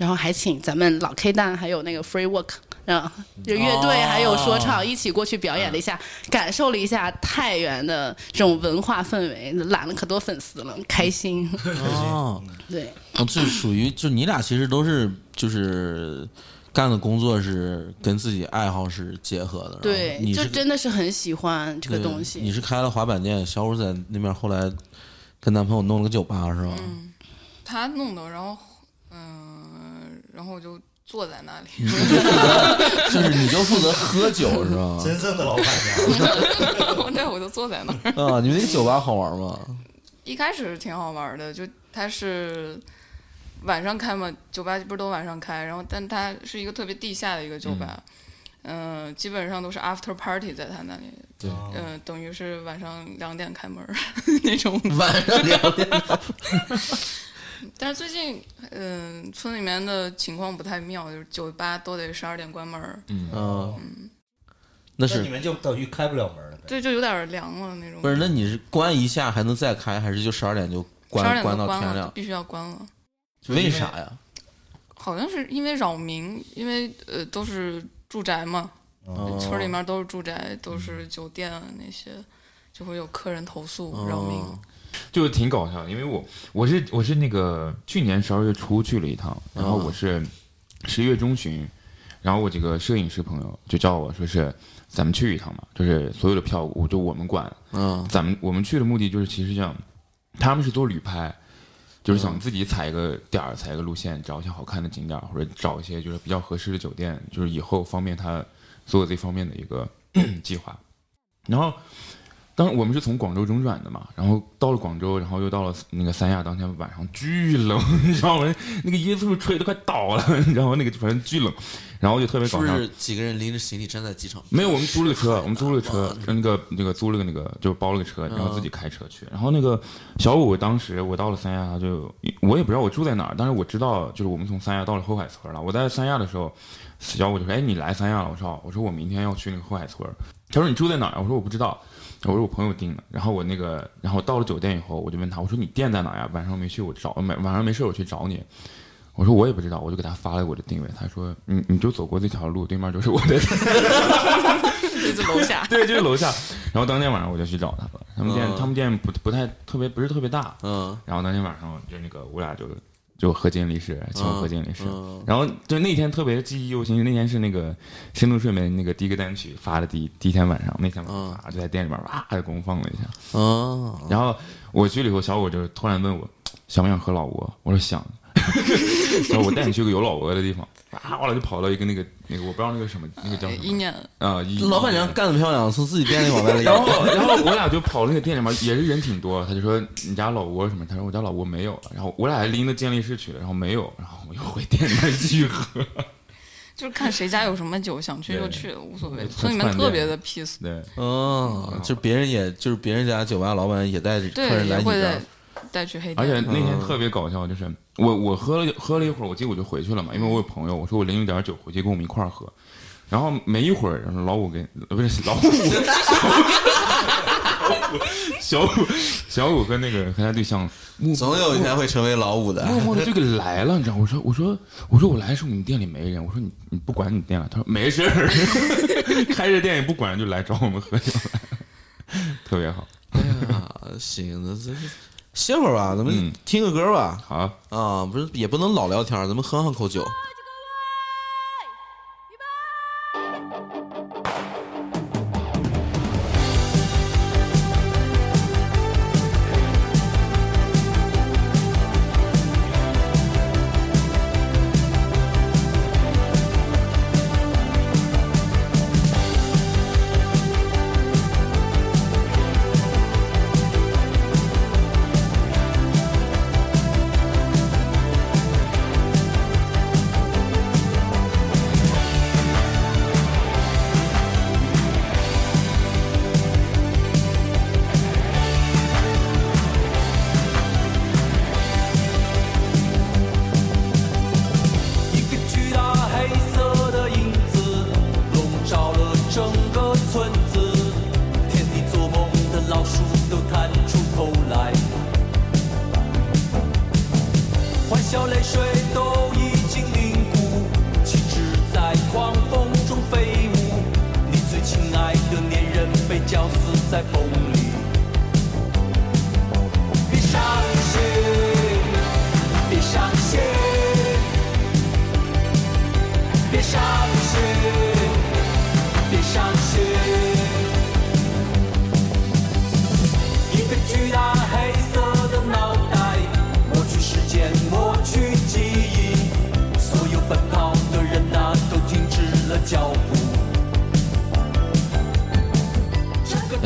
[SPEAKER 5] 然后还请咱们老 K 蛋还有那个 Free Work。啊，就乐队还有说唱一起过去表演了一下，感受了一下太原的这种文化氛围，揽了可多粉丝了，开心。
[SPEAKER 1] 哦，
[SPEAKER 5] 对，
[SPEAKER 1] 哦，这属于就你俩其实都是就是干的工作是跟自己爱好是结合的。
[SPEAKER 5] 对，
[SPEAKER 1] 你
[SPEAKER 5] 就真的是很喜欢这个东西。
[SPEAKER 1] 你是开了滑板店，小五在那边后来跟男朋友弄了个酒吧是吧？
[SPEAKER 4] 他弄的，然后嗯、然后我就坐在那里，
[SPEAKER 1] 就是你就负责喝酒是吧？
[SPEAKER 3] 真正的老板娘，
[SPEAKER 4] 对，我就坐在那儿。
[SPEAKER 1] 啊，你们那个酒吧好玩吗？
[SPEAKER 4] 一开始挺好玩的，就它是晚上开嘛，酒吧不是都晚上开，然后但它是一个特别地下的一个酒吧，嗯、基本上都是 after party 在它那里，
[SPEAKER 1] 对
[SPEAKER 4] 嗯、等于是晚上两点开门儿 那种。
[SPEAKER 1] 晚上两点。
[SPEAKER 4] 但是最近，嗯、村里面的情况不太妙，就是酒吧都得十二点关门儿，
[SPEAKER 1] 嗯，那是
[SPEAKER 3] 那你们就等于开不了门了。
[SPEAKER 4] 对，就有点凉了那种。
[SPEAKER 1] 不是？那你是关一下还能再开，还是就十二点就
[SPEAKER 4] 十二点
[SPEAKER 1] 关
[SPEAKER 4] 就关了，
[SPEAKER 1] 到天亮？
[SPEAKER 4] 必须要关了。
[SPEAKER 1] 为啥呀？
[SPEAKER 4] 好像是因为扰民，因为呃都是住宅嘛，
[SPEAKER 1] 哦
[SPEAKER 4] 村里面都是住宅，都是酒店啊那些，就会有客人投诉扰民。
[SPEAKER 1] 哦
[SPEAKER 2] 就挺搞笑的，因为我我是我是那个去年十二月初去了一趟，然后我是十一月中旬，然后我几个摄影师朋友就叫我说是咱们去一趟嘛，就是所有的票我就我们管，
[SPEAKER 1] 嗯。
[SPEAKER 2] 咱们我们去的目的就是其实想，他们是做旅拍，就是想自己踩一个点儿，踩一个路线，找一些好看的景点儿，或者找一些就是比较合适的酒店，就是以后方便他做这方面的一个 计划。然后，当时我们是从广州中转的嘛，然后到了广州，然后又到了那个三亚，当天晚上巨冷，你知道吗？那个椰子树吹的快倒了，你知道吗？那个反正巨冷，然后就特别搞笑。
[SPEAKER 1] 是几个人拎着行李站在机场？
[SPEAKER 2] 没有，我们租了个车，我们租了个车，那个那个租了个那个，就包了个车，然后自己开车去。然后那个小五，当时我到了三亚，他就我也不知道我住在哪儿，但是我知道就是我们从三亚到了后海村了。我在三亚的时候，小五就说：“哎，你来三亚了？”我说：“哦我说我明天要去那个后海村。”他说：“你住在哪儿？”我说：“我不知道。”我说：“我朋友订的。”然后我那个，然后到了酒店以后，我就问他：“我说你店在哪呀？晚上没去，我找晚晚上没事我去找你。”我说我也不知道，我就给他发了我的定位。他说：“你你就走过这条路，对面就是我的
[SPEAKER 4] 就是楼下，
[SPEAKER 2] 对，就是楼下。然后当天晚上我就去找他了。他们店，
[SPEAKER 1] 嗯
[SPEAKER 2] 他们店不不太特别，不是特别大。
[SPEAKER 1] 嗯
[SPEAKER 2] 然后当天晚上就那个我俩就就何金律师，请我合金律师。
[SPEAKER 1] 嗯
[SPEAKER 2] 然后就那天特别记忆犹新，那天是那个深度睡眠那个第一个单曲发的第一第一天晚上，那天晚上啊就在店里面哇就公放了一下。
[SPEAKER 1] 哦，
[SPEAKER 2] 然后我去了以后，小五就突然问我想不想和老吴，我说想。然后我带你去个有老挝的地方，啊，后来就跑到一个那个那个我不知道那个什么那个叫什么
[SPEAKER 4] 一年
[SPEAKER 2] 啊，一
[SPEAKER 1] 老板娘干得漂亮，从自己店里往外
[SPEAKER 2] 然。后，然后我俩就跑那个店里面，也是人挺多。他就说你家老挝什么？他说我家老挝没有了。然后我俩还拎着健力士去了，然后没有，然后我又回店里面继续喝。
[SPEAKER 4] 就是看谁家有什么酒，想去就去，无所谓。
[SPEAKER 2] 对
[SPEAKER 4] 村里面特别的 peace，
[SPEAKER 2] 对，
[SPEAKER 1] 哦，就别人也就是别人家酒吧老板也带着客，人来你这儿。
[SPEAKER 4] 带去黑
[SPEAKER 2] 而且。那天特别搞笑，就是我我喝了喝了一会儿，我记得我就回去了嘛，因为我有朋友，我说我拎一点酒回去跟我们一块儿喝。然后没一会儿，然后老五跟呃不是老五，小五小五和那个和他对象
[SPEAKER 1] 总有一天会成为老五的。
[SPEAKER 2] 默默的就给来了，你知道？我说我说我说我来的时候你们店里没人，我说你你不管你店了，他说没事儿，开着店也不管就来找我们喝酒来，特别好。
[SPEAKER 1] 哎呀，行，那这歇会儿吧，咱们
[SPEAKER 2] 嗯
[SPEAKER 1] 听个歌吧。
[SPEAKER 2] 好，
[SPEAKER 1] 啊，不是也不能老聊天，咱们喝上口酒。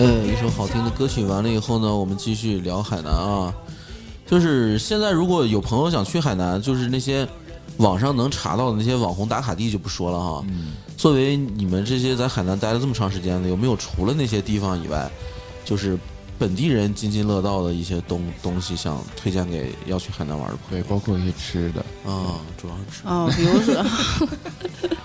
[SPEAKER 1] 呃，一首好听的歌曲完了以后呢，我们继续聊海南啊。就是现在，如果有朋友想去海南，就是那些网上能查到的那些网红打卡地就不说了哈。作为你们这些在海南待了这么长时间的，有没有除了那些地方以外，就是本地人津津乐道的一些东东西，想推荐给要去海南玩的朋
[SPEAKER 2] 对，包括一些吃的，
[SPEAKER 1] 友啊？主要是吃。
[SPEAKER 5] 哦，比如说，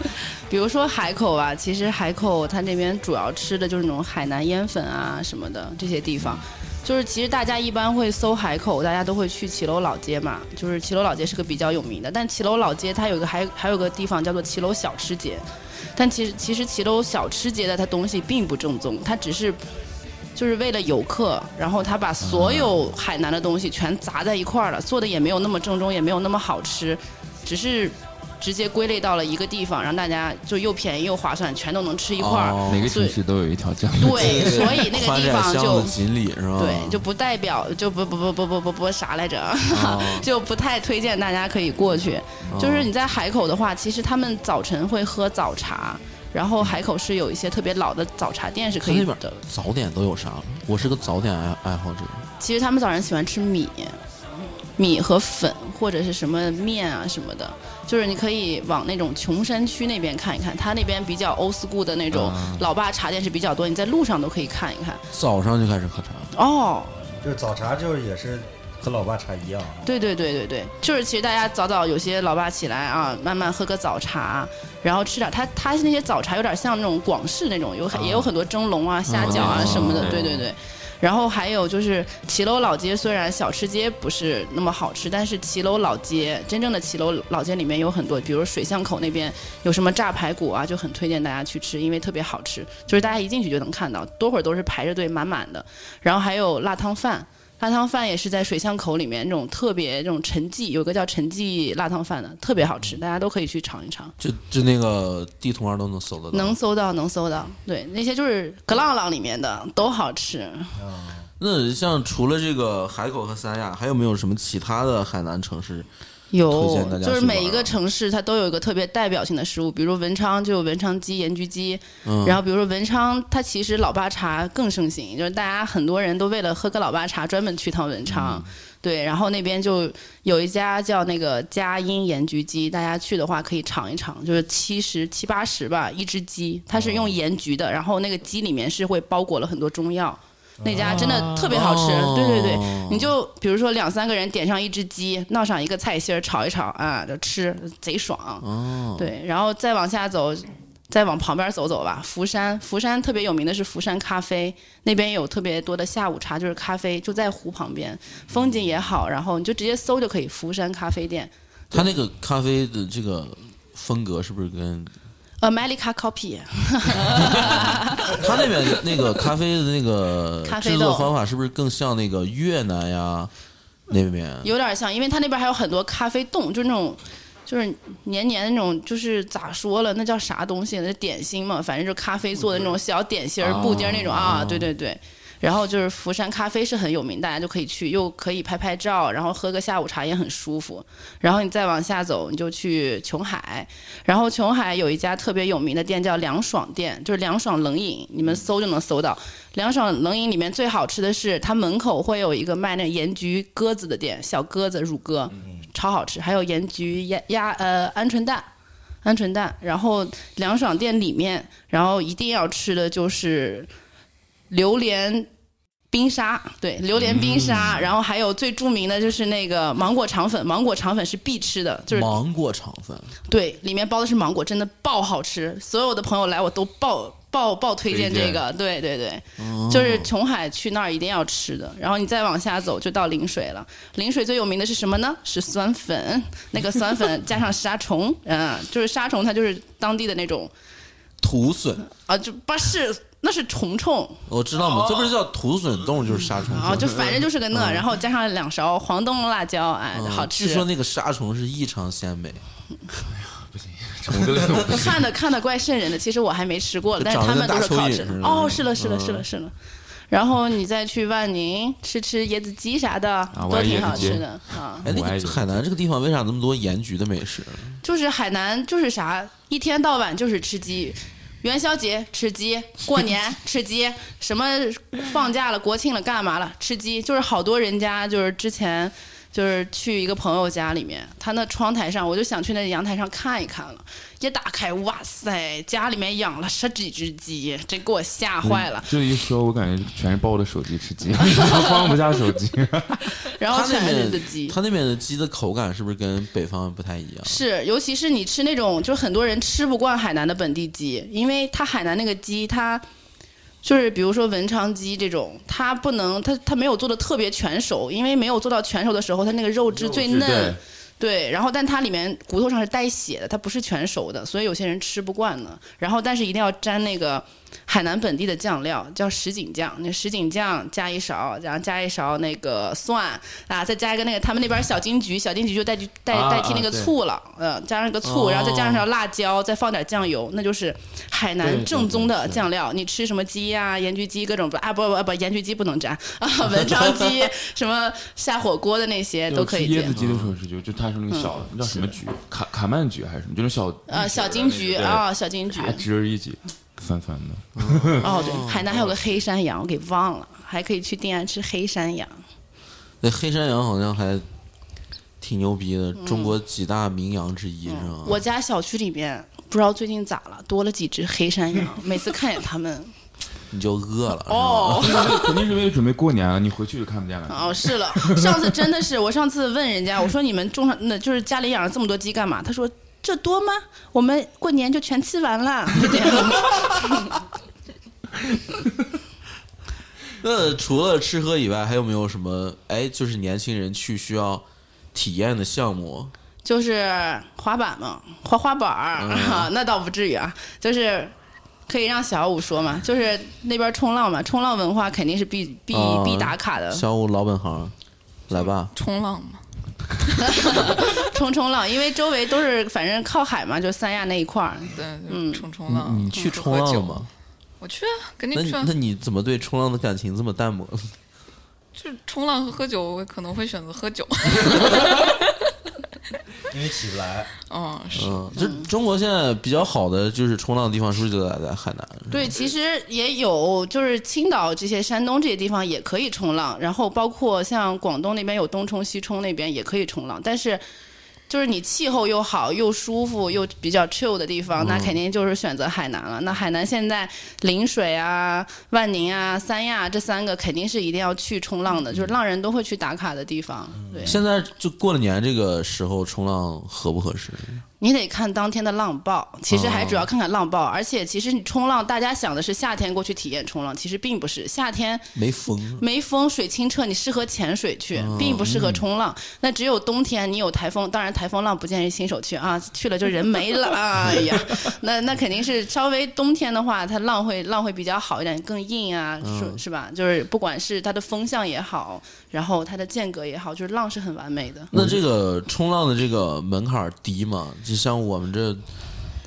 [SPEAKER 5] 比如说海口吧，其实海口它那边主要吃的就是那种海南烟粉啊什么的这些地方。就是其实大家一般会搜海口，大家都会去骑楼老街嘛。就是骑楼老街是个比较有名的，但骑楼老街它有一个还还有个地方叫做骑楼小吃街，但其实其实骑楼小吃街的它东西并不正宗，它只是就是为了游客，然后他把所有海南的东西全砸在一块儿了，做的也没有那么正宗，也没有那么好吃，只是直接归类到了一个地方，让大家就又便宜又划算，全都能吃一块儿。
[SPEAKER 1] 哦
[SPEAKER 2] 每个城市都有一条这样的
[SPEAKER 5] 对，所以那个地方
[SPEAKER 1] 巷
[SPEAKER 5] 就
[SPEAKER 1] 子锦里是吧？
[SPEAKER 5] 对，就不代表就不不不不不不不啥来着，
[SPEAKER 1] 哦
[SPEAKER 5] 就不太推荐大家可以过去。就是你在海口的话，其实他们早晨会喝早茶，然后海口是有一些特别老的早茶店是可以的。
[SPEAKER 1] 早点都有啥？我是个早点爱爱好者。
[SPEAKER 5] 其实他们早上喜欢吃米，米和粉或者是什么面啊什么的，就是你可以往那种穷山区那边看一看，他那边比较 old school 的那种老爸茶店是比较多，你在路上都可以看一看。
[SPEAKER 1] 早上就开始喝茶，
[SPEAKER 5] 哦，
[SPEAKER 3] 就是早茶，就是也是和老爸茶一样。
[SPEAKER 5] 对对对对对，就是其实大家早早有些老爸起来啊，慢慢喝个早茶，然后吃点他他那些早茶有点像那种广式那种，有很也有很多蒸笼啊、虾饺啊什么的，对对对。然后还有就是骑楼老街，虽然小吃街不是那么好吃，但是骑楼老街真正的骑楼老街里面有很多，比如水巷口那边有什么炸排骨啊，就很推荐大家去吃，因为特别好吃，就是大家一进去就能看到，多会儿都是排着队满满的。然后还有辣汤饭，辣汤饭也是在水巷口里面那种特别那种陈记，有个叫陈记辣汤饭的，特别好吃，大家都可以去尝一尝。
[SPEAKER 1] 就就那个地图上都能搜得到。
[SPEAKER 5] 能搜到，能搜到，对，那些就是格浪浪里面的都好吃。
[SPEAKER 1] 那像除了这个海口和三亚，还有没有什么其他的海南城市？推
[SPEAKER 5] 有就是每一个城市它都有一个特别代表性的食物，比如文昌就有文昌鸡、盐焗鸡，
[SPEAKER 1] 嗯。
[SPEAKER 5] 然后比如说文昌，它其实老八茶更盛行，就是大家很多人都为了喝个老八茶专门去趟文昌。
[SPEAKER 1] 嗯。
[SPEAKER 5] 对，然后那边就有一家叫那个佳音盐焗鸡，大家去的话可以尝一尝，就是七十七八十吧一只鸡，它是
[SPEAKER 1] 哦。
[SPEAKER 5] 用盐焗的，然后那个鸡里面是会包裹了很多中药。那家真的特别好吃，
[SPEAKER 1] 哦
[SPEAKER 5] 对对对，你就比如说两三个人点上一只鸡，闹上一个菜心儿炒一炒啊，就吃贼爽。
[SPEAKER 1] 哦，
[SPEAKER 5] 对，然后再往下走，再往旁边走走吧。福山，福山特别有名的是福山咖啡，那边有特别多的下午茶，就是咖啡，就在湖旁边，风景也好，然后你就直接搜就可以，福山咖啡店。
[SPEAKER 1] 它那个咖啡的这个风格是不是跟
[SPEAKER 5] America Coffee，
[SPEAKER 1] 它那边那个咖啡的那个制作方法是不是更像那个越南呀那边？
[SPEAKER 5] 有点像，因为他那边还有很多咖啡冻，就是那种。就是黏黏的那种，就是咋说了，那叫啥东西？那点心嘛，反正就是咖啡做的那种小点心儿、布丁儿那种啊，对对对。然后就是福山咖啡是很有名，大家就可以去，又可以拍拍照，然后喝个下午茶也很舒服。然后你再往下走，你就去琼海，然后琼海有一家特别有名的店叫凉爽店，就是凉爽冷饮，你们搜就能搜到。凉爽冷饮里面最好吃的是，它门口会有一个卖那盐焗鸽子的店，小鸽子乳鸽，超好吃，还有盐焗鸭鸭呃鹌鹑蛋。鹌鹑蛋，然后凉爽店里面，然后一定要吃的就是榴莲冰沙，对，榴莲冰沙，然后还有最著名的就是那个芒果肠粉，芒果肠粉是必吃的，就是
[SPEAKER 1] 芒果肠粉，
[SPEAKER 5] 对，里面包的是芒果，真的爆好吃，所有的朋友来我都爆爆爆推荐这个，对对对，就是琼海去那儿一定要吃的。然后你再往下走就到陵水了，陵水最有名的是什么呢？是酸粉，那个酸粉 加上沙虫，嗯，就是沙虫，它就是当地的那种
[SPEAKER 1] 土笋，
[SPEAKER 5] 啊，就不是，那是虫虫，
[SPEAKER 1] 我知道嘛？这不是叫土笋冻就是杀虫。
[SPEAKER 5] 啊，就反正就是个那，然后加上两勺黄豆辣椒，哎，
[SPEAKER 1] 嗯
[SPEAKER 5] 好吃。
[SPEAKER 1] 据说那个杀虫是异常鲜美，
[SPEAKER 2] 虫子类的我不
[SPEAKER 5] 看的看的怪瘆人的，其实我还没吃过了，但是他们都是靠吃哦，是了是了是了是了。然后你再去万宁吃吃椰子鸡啥的，都挺好吃的啊。
[SPEAKER 1] 哎，那
[SPEAKER 2] 个
[SPEAKER 1] 海南这个地方为啥那么多盐焗的美食？
[SPEAKER 5] 就是海南就是啥，一天到晚就是吃鸡。元宵节吃鸡，过年吃鸡，什么放假了、国庆了干嘛了吃鸡，就是好多人家就是之前就是去一个朋友家里面，他那窗台上，我就想去那阳台上看一看了，一打开，哇塞，家里面养了十几只鸡，真给我吓坏了。
[SPEAKER 2] 这一说，我感觉全是抱着手机吃鸡，放不下手机。
[SPEAKER 5] 然后
[SPEAKER 1] 他那
[SPEAKER 5] 全是的鸡，
[SPEAKER 1] 他那边的鸡的口感是不是跟北方不太一样？
[SPEAKER 5] 是，尤其是你吃那种，就很多人吃不惯海南的本地鸡，因为它海南那个鸡，它就是比如说文昌鸡这种，它不能，它它没有做的特别全熟，因为没有做到全熟的时候，它那个肉质最嫩。
[SPEAKER 2] 对，
[SPEAKER 5] 对，然后但它里面骨头上是带血的，它不是全熟的，所以有些人吃不惯呢。然后但是一定要沾那个海南本地的酱料，叫什锦酱，那什锦酱加一勺，然后加一勺那个蒜啊，再加一个那个他们那边小金桔，小金桔就代替代代替那个醋了，呃，加上个醋，然后再加上辣椒，再放点酱油，那就是海南正宗的酱料。你吃什么？鸡呀、盐焗鸡各种不啊不不不盐焗鸡不能沾啊，文昌鸡什么？下火锅的那些都可以
[SPEAKER 2] 椰子。鸡的时候是就就它是那个小的，那叫什么？菊？卡卡曼菊还是什么？就是小
[SPEAKER 5] 呃，小金桔啊，小金桔
[SPEAKER 2] 还汁儿一挤，酸酸的。
[SPEAKER 5] 哦，对，海南还有个黑山羊，我给忘了，还可以去定安吃黑山羊。
[SPEAKER 1] 那黑山羊好像还挺牛逼的，中国几大名羊之一是吧？
[SPEAKER 5] 嗯我家小区里面不知道最近咋了，多了几只黑山羊，每次看见它们，
[SPEAKER 1] 你就饿了
[SPEAKER 5] 哦
[SPEAKER 2] 肯定是为了准备过年了，你回去就看不见了。
[SPEAKER 5] 哦，是了，上次真的是，我上次问人家，我说你们种上那就是家里养了这么多鸡干嘛？他说这多吗？我们过年就全吃完了，就这样。
[SPEAKER 1] 那除了吃喝以外，还有没有什么？哎，就是年轻人去需要体验的项目？
[SPEAKER 5] 就是滑板嘛，滑滑板儿、
[SPEAKER 1] 嗯
[SPEAKER 5] 啊，那倒不至于啊，就是可以让小五说嘛，就是那边冲浪嘛，冲浪文化肯定是必必、
[SPEAKER 1] 啊
[SPEAKER 5] 必打卡的，
[SPEAKER 1] 小五老本行，来吧。
[SPEAKER 4] 冲浪嘛，
[SPEAKER 5] 冲冲浪，因为周围都是反正靠海嘛，就三亚那一块儿。
[SPEAKER 4] 对，
[SPEAKER 5] 嗯
[SPEAKER 4] 就冲冲浪。
[SPEAKER 1] 你去冲浪了吗？？
[SPEAKER 4] 我去啊，肯
[SPEAKER 1] 那
[SPEAKER 4] 定去
[SPEAKER 1] 那。你怎么对冲浪的感情这么淡漠？
[SPEAKER 4] 就是冲浪和喝酒，我可能会选择喝酒。
[SPEAKER 3] 因为起不来。
[SPEAKER 4] 嗯，是。
[SPEAKER 1] 嗯，这中国现在比较好的就是冲浪的地方，是不是就在在海南？
[SPEAKER 5] 对，其实也有，就是青岛这些、山东这些地方也可以冲浪，然后包括像广东那边有东冲、西冲那边也可以冲浪，但是。就是你气候又好又舒服又比较 chill 的地方，那肯定就是选择海南了。那海南现在陵水啊、万宁啊、三亚这三个肯定是一定要去冲浪的，就是浪人都会去打卡的地方。对，
[SPEAKER 1] 现在就过了年这个时候冲浪合不合适？
[SPEAKER 5] 你得看当天的浪报，其实还主要看看浪报，而且其实你冲浪，大家想的是夏天过去体验冲浪，其实并不是夏天
[SPEAKER 1] 没风，
[SPEAKER 5] 没风，水清澈，你适合潜水去，并不适合冲浪。那只有冬天你有台风，当然台风浪不建议新手去啊，去了就人没了。哎呀，那那肯定是稍微冬天的话，它浪会浪会比较好一点，更硬啊，是是吧？就是不管是它的风向也好，然后它的间隔也好，就是浪是很完美的。
[SPEAKER 1] 那这个冲浪的这个门槛儿低吗？就像我们这，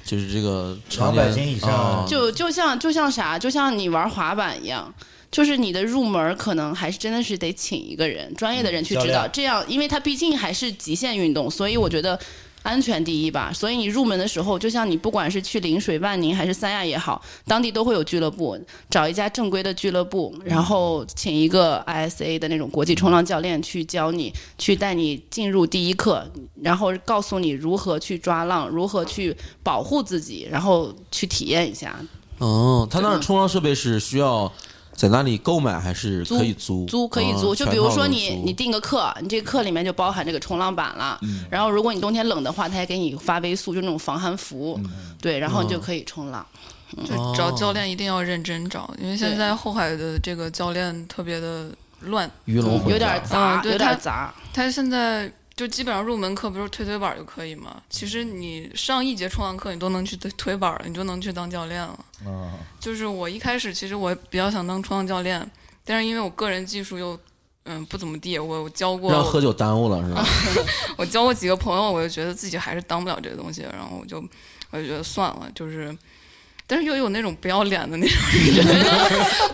[SPEAKER 1] 就是这个两
[SPEAKER 3] 百斤以上
[SPEAKER 1] 啊
[SPEAKER 5] 就就像就像啥，就像你玩滑板一样。就是你的入门儿可能还是真的是得请一个人专业的人去指导，这样，因为它毕竟还是极限运动，所以我觉得安全第一吧。所以你入门的时候，就像你不管是去陵水、万宁还是三亚也好，当地都会有俱乐部，找一家正规的俱乐部，然后请一个 ISA 的那种国际冲浪教练去教你，去带你进入第一课，然后告诉你如何去抓浪，如何去保护自己，然后去体验一下。
[SPEAKER 1] 哦，他那儿冲浪设备是需要在那里购买还是可以租？
[SPEAKER 5] 租可以租，
[SPEAKER 1] 哦
[SPEAKER 5] 就比如说你你订个课，你这个课里面就包含这个冲浪板了。然后如果你冬天冷的话，它还给你发微速，就那种防寒服，对，然后你就可以冲浪。
[SPEAKER 4] 就找教练一定要认真找，因为现在后海的这个教练特别的乱，
[SPEAKER 1] 鱼龙混杂。
[SPEAKER 5] 有点杂，有
[SPEAKER 4] 嗯对他
[SPEAKER 5] 点杂。
[SPEAKER 4] 他现在就基本上入门课不是推推板就可以吗？其实你上一节冲浪课，你都能去推推板了，你就能去当教练了。
[SPEAKER 3] 啊，
[SPEAKER 4] 就是我一开始其实我比较想当冲浪教练，但是因为我个人技术又嗯不怎么地，我我教过
[SPEAKER 1] 让喝酒耽误了是吧？
[SPEAKER 4] 我交过几个朋友，我就觉得自己还是当不了这个东西，然后我就我就觉得算了，就是。但是又有那种不要脸的那种人，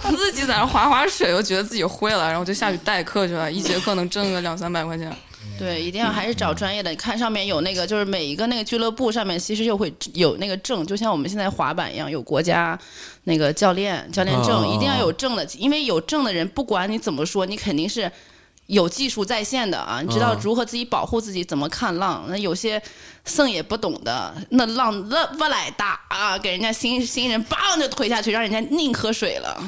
[SPEAKER 4] 自己在那划划水，又觉得自己会了，然后就下去代课去了，一节课能挣个两三百块钱。
[SPEAKER 5] 对，一定要还是找专业的。你看上面有那个，就是每一个那个俱乐部上面其实就会有那个证，就像我们现在滑板一样，有国家那个教练教练证，
[SPEAKER 1] 哦
[SPEAKER 5] 一定要有证的，因为有证的人，不管你怎么说，你肯定是。有技术在线的啊，你知道
[SPEAKER 1] 嗯
[SPEAKER 5] 如何自己保护自己，怎么看浪。那有些剩也不懂的，那浪那不来大啊，给人家新新人梆就推下去，让人家宁喝水了。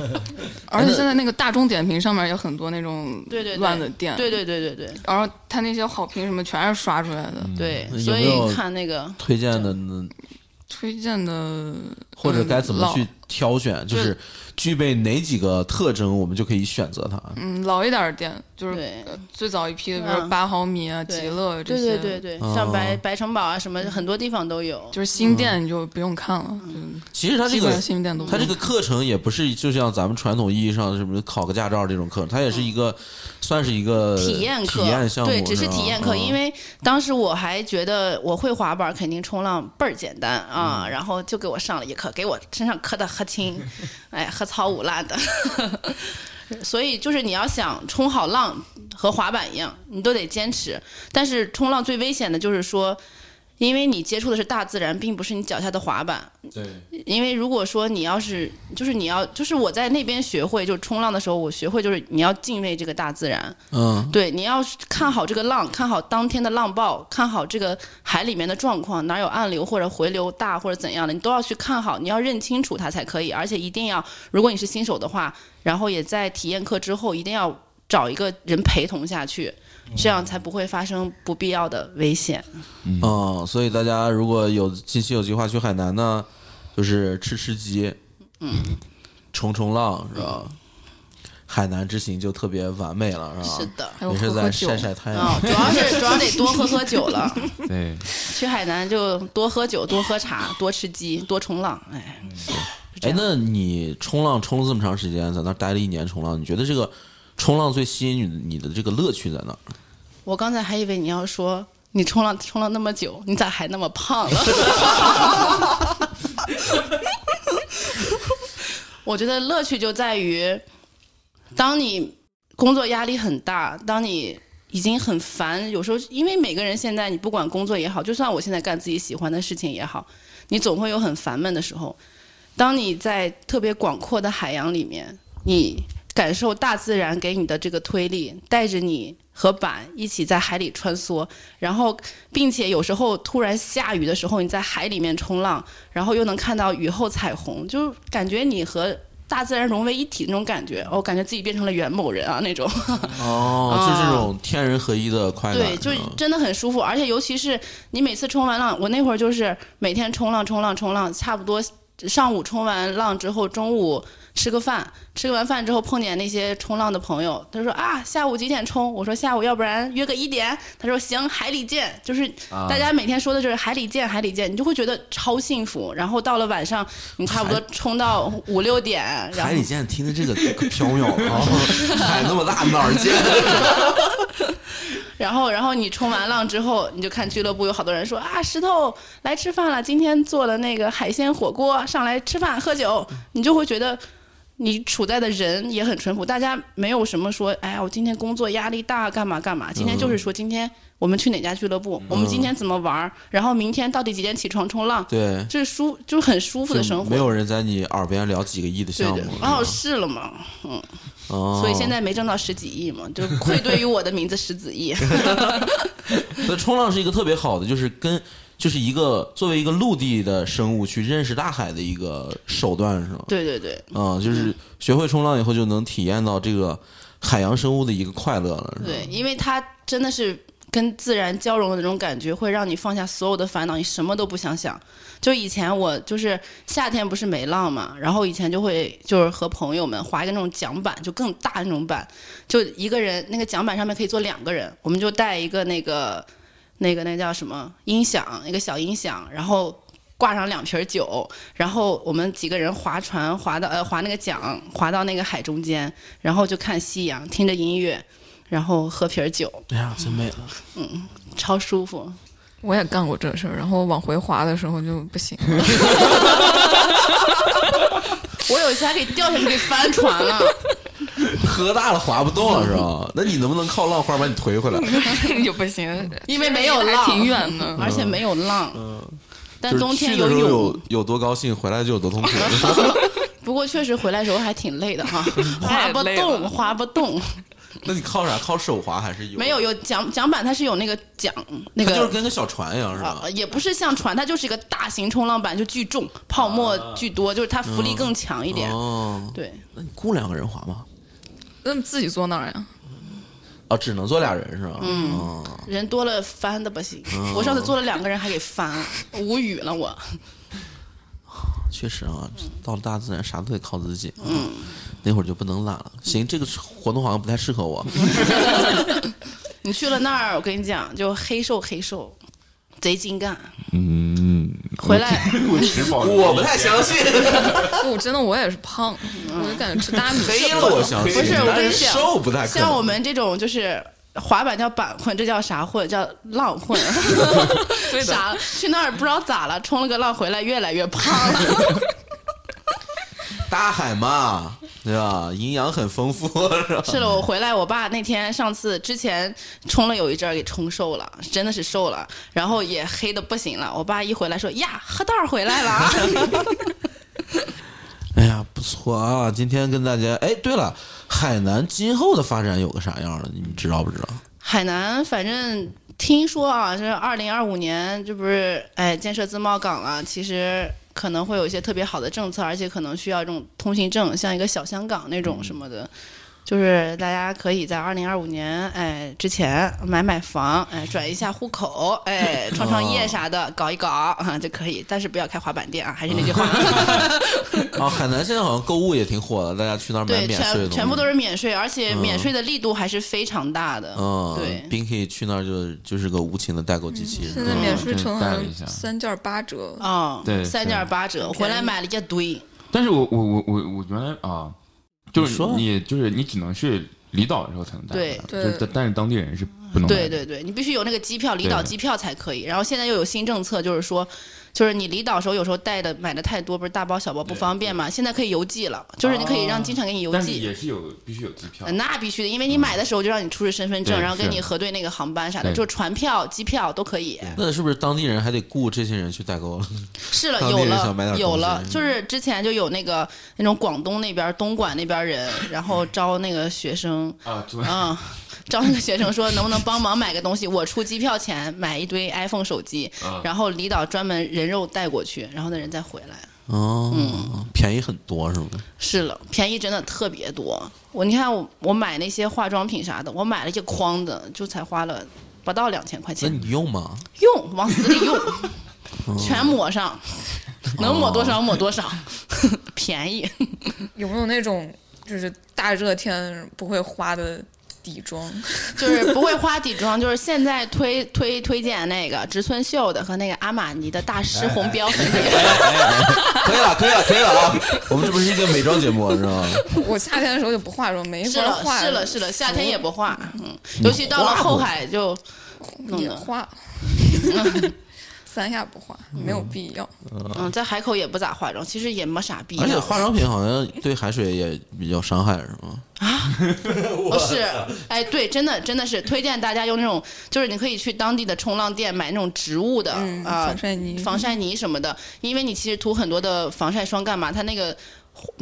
[SPEAKER 4] 而且现在那个大众点评上面有很多那种
[SPEAKER 5] 对对对
[SPEAKER 4] 乱的店，
[SPEAKER 5] 对对对对对
[SPEAKER 4] 然后他那些好评什么全是刷出来的。
[SPEAKER 5] 对，所
[SPEAKER 1] 没有
[SPEAKER 5] 以看那个
[SPEAKER 1] 推荐的呢，
[SPEAKER 4] 推荐的
[SPEAKER 1] 或者该怎么去
[SPEAKER 4] 嗯
[SPEAKER 1] 挑选？就是具备哪几个特征，我们就可以选择它。
[SPEAKER 4] 嗯老一点的店，就是最早一批的，比如八毫米啊、极乐这
[SPEAKER 5] 对
[SPEAKER 4] 些，
[SPEAKER 5] 对对对，
[SPEAKER 1] 对
[SPEAKER 5] 像白白城堡啊什么，很多地方都有。
[SPEAKER 4] 就是新店你就不用看了，嗯。
[SPEAKER 1] 其实它这个
[SPEAKER 4] 新店都
[SPEAKER 1] 它这个课程也不是就像咱们传统意义上什么考个驾照这种课程，它也是一个算是一个
[SPEAKER 5] 体验课，
[SPEAKER 1] 体验项目，
[SPEAKER 5] 对，只是体验课。
[SPEAKER 1] 嗯
[SPEAKER 5] 因为当时我还觉得我会滑板，肯定冲浪倍儿简单啊，
[SPEAKER 1] 嗯。
[SPEAKER 5] 然后就给我上了一课，给我身上磕的呵轻，哎，喝草舞辣的。所以就是你要想冲好浪，和滑板一样，你都得坚持。但是冲浪最危险的就是说。因为你接触的是大自然，并不是你脚下的滑板。
[SPEAKER 1] 对，
[SPEAKER 5] 因为如果说你要是，就是你要，就是我在那边学会，就冲浪的时候，我学会就是你要敬畏这个大自然。
[SPEAKER 1] 嗯，
[SPEAKER 5] 对，你要是看好这个浪，看好当天的浪暴，看好这个海里面的状况，哪有暗流或者回流大或者怎样的，你都要去看好，你要认清楚它才可以。而且一定要，如果你是新手的话，然后也在体验课之后，一定要找一个人陪同下去，这样才不会发生不必要的危险。
[SPEAKER 1] 嗯，所以大家如果有近期有计划去海南呢，就是吃吃鸡，嗯，冲冲浪是吧？海南之行就特别完美了，是吧？
[SPEAKER 5] 是的。
[SPEAKER 4] 还有
[SPEAKER 1] 没事在晒，晒太
[SPEAKER 5] 啊、
[SPEAKER 1] 阳。
[SPEAKER 5] 主要是主要得多喝喝酒了。
[SPEAKER 2] 对，
[SPEAKER 5] 去海南就多喝酒、多喝茶、多吃鸡、多冲浪。哎，
[SPEAKER 1] 哎，那你冲浪冲了这么长时间，在那待了一年冲浪，你觉得这个冲浪最吸引你的你的这个乐趣在哪儿？
[SPEAKER 5] 我刚才还以为你要说你冲浪冲了那么久，你咋还那么胖了？我觉得乐趣就在于，当你工作压力很大，当你已经很烦，有时候因为每个人现在你不管工作也好，就算我现在干自己喜欢的事情也好，你总会有很烦闷的时候。当你在特别广阔的海洋里面，你感受大自然给你的这个推力，带着你和板一起在海里穿梭，然后并且有时候突然下雨的时候，你在海里面冲浪，然后又能看到雨后彩虹，就感觉你和大自然融为一体那种感觉，我、感觉自己变成了元某人啊那种。
[SPEAKER 1] 哦，就是这种天人合一的快感。
[SPEAKER 5] 对，就真的很舒服，而且尤其是你每次冲完浪，我那会儿就是每天冲浪、冲浪、冲浪，差不多上午冲完浪之后，中午吃个饭，吃完饭之后碰见那些冲浪的朋友，他说啊，下午几点冲？我说下午要不然约个一点。他说行，海里见。就是
[SPEAKER 1] 啊
[SPEAKER 5] 大家每天说的就是海里见，海里见，你就会觉得超幸福。然后到了晚上，你差不多冲到五六点，
[SPEAKER 1] 海里见听的这个可飘渺了啊，海那么大哪儿见？
[SPEAKER 5] 然后，然后你冲完浪之后，你就看俱乐部有好多人说啊，石头来吃饭了，今天做了那个海鲜火锅，上来吃饭喝酒，你就会觉得你处在的人也很淳朴，大家没有什么说，哎呀，我今天工作压力大，干嘛干嘛，今天就是说今天我们去哪家俱乐部，我们今天怎么玩儿，然后明天到底几点起床冲浪，
[SPEAKER 1] 对，
[SPEAKER 5] 这是舒就是很舒服的生活，
[SPEAKER 1] 没有人在你耳边聊几个亿的项目。，
[SPEAKER 5] 哦是了嘛，嗯，
[SPEAKER 1] 哦，
[SPEAKER 5] 所以现在没挣到十几亿嘛，就愧对于我的名字石子毅。
[SPEAKER 1] 那冲浪是一个特别好的，就是跟就是一个作为一个陆地的生物去认识大海的一个手段，是吗？
[SPEAKER 5] 对对对，
[SPEAKER 1] 嗯，就是学会冲浪以后，就能体验到这个海洋生物的一个快乐了，
[SPEAKER 5] 对，因为它真的是跟自然交融的那种感觉，会让你放下所有的烦恼，你什么都不想想。就以前我就是夏天不是没浪嘛，然后以前就会就是和朋友们划一个那种桨板，就更大那种板，就一个人那个桨板上面可以坐两个人，我们就带一个那个那个那叫什么音响，一个小音响，然后。挂上两瓶酒，然后我们几个人划船，划到呃划那个桨，划到那个海中间，然后就看夕阳，听着音乐，然后喝瓶酒，
[SPEAKER 1] 哎呀，真美了！
[SPEAKER 5] 嗯超舒服。
[SPEAKER 4] 我也干过这事儿，然后往回划的时候就不行。
[SPEAKER 5] 我有一次还给掉下去，给翻船了。
[SPEAKER 1] 喝大了划不动了是吧？那你能不能靠浪花把你推回来？
[SPEAKER 4] 就不行，
[SPEAKER 5] 因为没有浪
[SPEAKER 4] 挺远的。
[SPEAKER 5] 而且没有浪。
[SPEAKER 1] 嗯但
[SPEAKER 5] 冬天
[SPEAKER 1] 去的时候
[SPEAKER 5] 游泳，
[SPEAKER 1] 有有多高兴，回来就有多痛苦。
[SPEAKER 5] 不过确实回来的时候还挺累的哈，划不动，
[SPEAKER 4] 了
[SPEAKER 5] 划不动。
[SPEAKER 1] 那你靠啥？靠手滑还是有？
[SPEAKER 5] 没有，有桨桨板，它是有那个桨，那个
[SPEAKER 1] 就是跟个小船一样是吧
[SPEAKER 5] 啊，？也不是像船，它就是一个大型冲浪板，就巨重，泡沫巨多，就是它浮力更强一点。
[SPEAKER 1] 哦，
[SPEAKER 5] 对，
[SPEAKER 1] 那你雇两个人划吗？
[SPEAKER 4] 那你自己坐那儿呀？
[SPEAKER 1] 哦，只能坐俩人是吧？嗯，
[SPEAKER 5] 人多了翻的不行。我上次坐了两个人还给翻了，无语了我。
[SPEAKER 1] 确实啊，到了大自然啥都得靠自己。嗯，那会儿就不能懒了。行，这个活动好像不太适合我。
[SPEAKER 5] 你去了那儿，我跟你讲，就黑瘦黑瘦，贼精干。
[SPEAKER 2] 嗯，
[SPEAKER 5] 回来
[SPEAKER 2] 我
[SPEAKER 1] 不太相信，
[SPEAKER 4] 不，真的我也是胖，我就感觉吃大米
[SPEAKER 1] 黑了我相信，
[SPEAKER 5] 不是我跟你讲
[SPEAKER 1] 瘦不太可能。
[SPEAKER 5] 像我们这种就是滑板叫板混，这叫啥混？叫浪混。
[SPEAKER 4] 对的
[SPEAKER 5] 傻了，去那儿不知道咋了，冲了个浪回来越来越胖了。
[SPEAKER 1] 大海嘛，对吧？营养很丰富，是吧？
[SPEAKER 5] 是了，我回来，我爸那天上次之前冲了有一阵儿给冲瘦了，真的是瘦了，然后也黑的不行了。我爸一回来说呀，喝道儿回来了。
[SPEAKER 1] 哎呀，不错啊！今天跟大家，哎，对了，海南今后的发展有个啥样的？你们知道不知道？
[SPEAKER 5] 海南反正听说啊，这二零二五年这不是哎建设自贸港了，其实可能会有一些特别好的政策，而且可能需要这种通行证，像一个小香港那种什么的。就是大家可以在二零二五年哎之前买买房，哎转一下户口，哎创创业啥的，搞一搞 啊就可以，但是不要开滑板店啊，还是那句话。
[SPEAKER 1] 啊，海南现在好像购物也挺火的，大家去那儿买，免税的东西
[SPEAKER 5] 全全部都是免税，而且免税的力度还是非常大的。
[SPEAKER 1] 嗯，
[SPEAKER 5] 对，
[SPEAKER 1] 并可以去那儿就就是个无情的代购机器人。
[SPEAKER 4] 现在
[SPEAKER 1] 嗯
[SPEAKER 4] 免税成
[SPEAKER 2] 带了一下
[SPEAKER 4] 三件八折，
[SPEAKER 5] 啊，
[SPEAKER 2] 对
[SPEAKER 5] 三件八折，回来买了一堆。
[SPEAKER 2] 但是我我我我我原来啊，就是
[SPEAKER 1] 你说
[SPEAKER 2] 你就是你只能去离岛的时候才能带回来，
[SPEAKER 4] 对
[SPEAKER 2] 但但是当地人是不能。
[SPEAKER 5] 对对对，你必须有那个机票，离岛机票才可以。然后现在又有新政策，就是说，就是你离岛时候有时候带的买的太多，不是大包小包不方便嘛？现在可以邮寄了，就是你可以让机场给你邮
[SPEAKER 2] 但是
[SPEAKER 5] 寄。
[SPEAKER 2] 也是有必须有机票
[SPEAKER 5] 呃，那必须的，因为你买的时候就让你出示身份证，然后跟你核对那个航班啥的，就是船票、机票都可以。
[SPEAKER 1] 那是不是当地人还得雇这些人去代购？
[SPEAKER 5] 是了，有了，有了，就是之前就有那个那种广东那边东莞那边人，然后招那个学生，
[SPEAKER 2] 啊，对，
[SPEAKER 5] 嗯，招那个学生说能不能帮忙买个东西，我出机票钱买一堆 iPhone 手机，
[SPEAKER 2] 啊
[SPEAKER 5] 然后离岛专门人肉带过去，然后那人再回来。
[SPEAKER 1] 哦，
[SPEAKER 5] 嗯
[SPEAKER 1] 便宜很多是吗？
[SPEAKER 5] 是了，便宜真的特别多。我你看我我买那些化妆品啥的，我买了一筐的，就才花了不到两千块钱
[SPEAKER 1] 那
[SPEAKER 5] 钱，
[SPEAKER 1] 你用吗？
[SPEAKER 5] 用往死里用，
[SPEAKER 1] 哦
[SPEAKER 5] 全抹上，能抹多少抹多少，便宜。
[SPEAKER 4] 有没有那种就是大热天不会花的底妆？
[SPEAKER 5] 就是不会花底妆，就是现在推推推荐那个植村秀的和那个阿玛尼的大师红标粉底液。
[SPEAKER 1] 可以了，可以了，可以了啊！我们这不是一个美妆节目，是吧？
[SPEAKER 4] 我夏天的时候就不化妆，没
[SPEAKER 5] 是了，
[SPEAKER 4] 法化。
[SPEAKER 5] 是了，是了，夏天也不化，嗯，尤其到了后海就
[SPEAKER 4] 也化，三亚不化，没有必要。
[SPEAKER 5] 嗯，在海口也不咋化妆，其实也没啥必要。
[SPEAKER 1] 而且化妆品好像对海水也比较伤害，是吗？
[SPEAKER 5] 啊，不 是，哎，对，真的真的是推荐大家用那种，就是你可以去当地的冲浪店买那种植物的
[SPEAKER 4] 嗯
[SPEAKER 5] 啊
[SPEAKER 4] 防晒泥
[SPEAKER 5] 防晒泥什么的，因为你其实涂很多的防晒霜干嘛，它那个。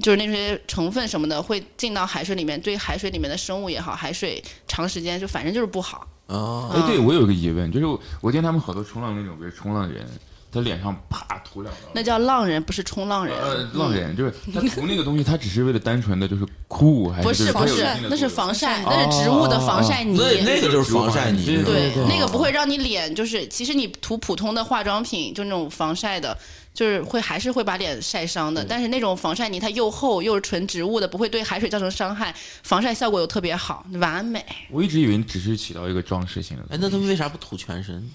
[SPEAKER 5] 就是那些成分什么的会进到海水里面，对海水里面的生物也好，海水长时间就反正就是不好。
[SPEAKER 1] 啊，
[SPEAKER 2] 哎，对我有一个疑问，就是我我见他们好多冲浪那种，比如冲浪人，他脸上啪涂两道。
[SPEAKER 5] 那叫浪人，不是冲浪人。
[SPEAKER 2] 呃，浪人就是他涂那个东西，他只是为了单纯的就是酷，还是
[SPEAKER 5] 不
[SPEAKER 2] 是
[SPEAKER 5] 是不是那是防晒，
[SPEAKER 4] 哦
[SPEAKER 5] 那是植物的防晒泥。
[SPEAKER 1] 那那个就是防晒泥，
[SPEAKER 2] 对
[SPEAKER 5] 那个不会让你脸就是，其实你涂普通的化妆品，就那种防晒的，就是会还是会把脸晒伤的。但是那种防晒泥它又厚又是纯植物的，不会对海水造成伤害，防晒效果又特别好，完美。
[SPEAKER 2] 我一直以为只是起到一个装饰性的。
[SPEAKER 1] 哎，那他们为啥不涂全身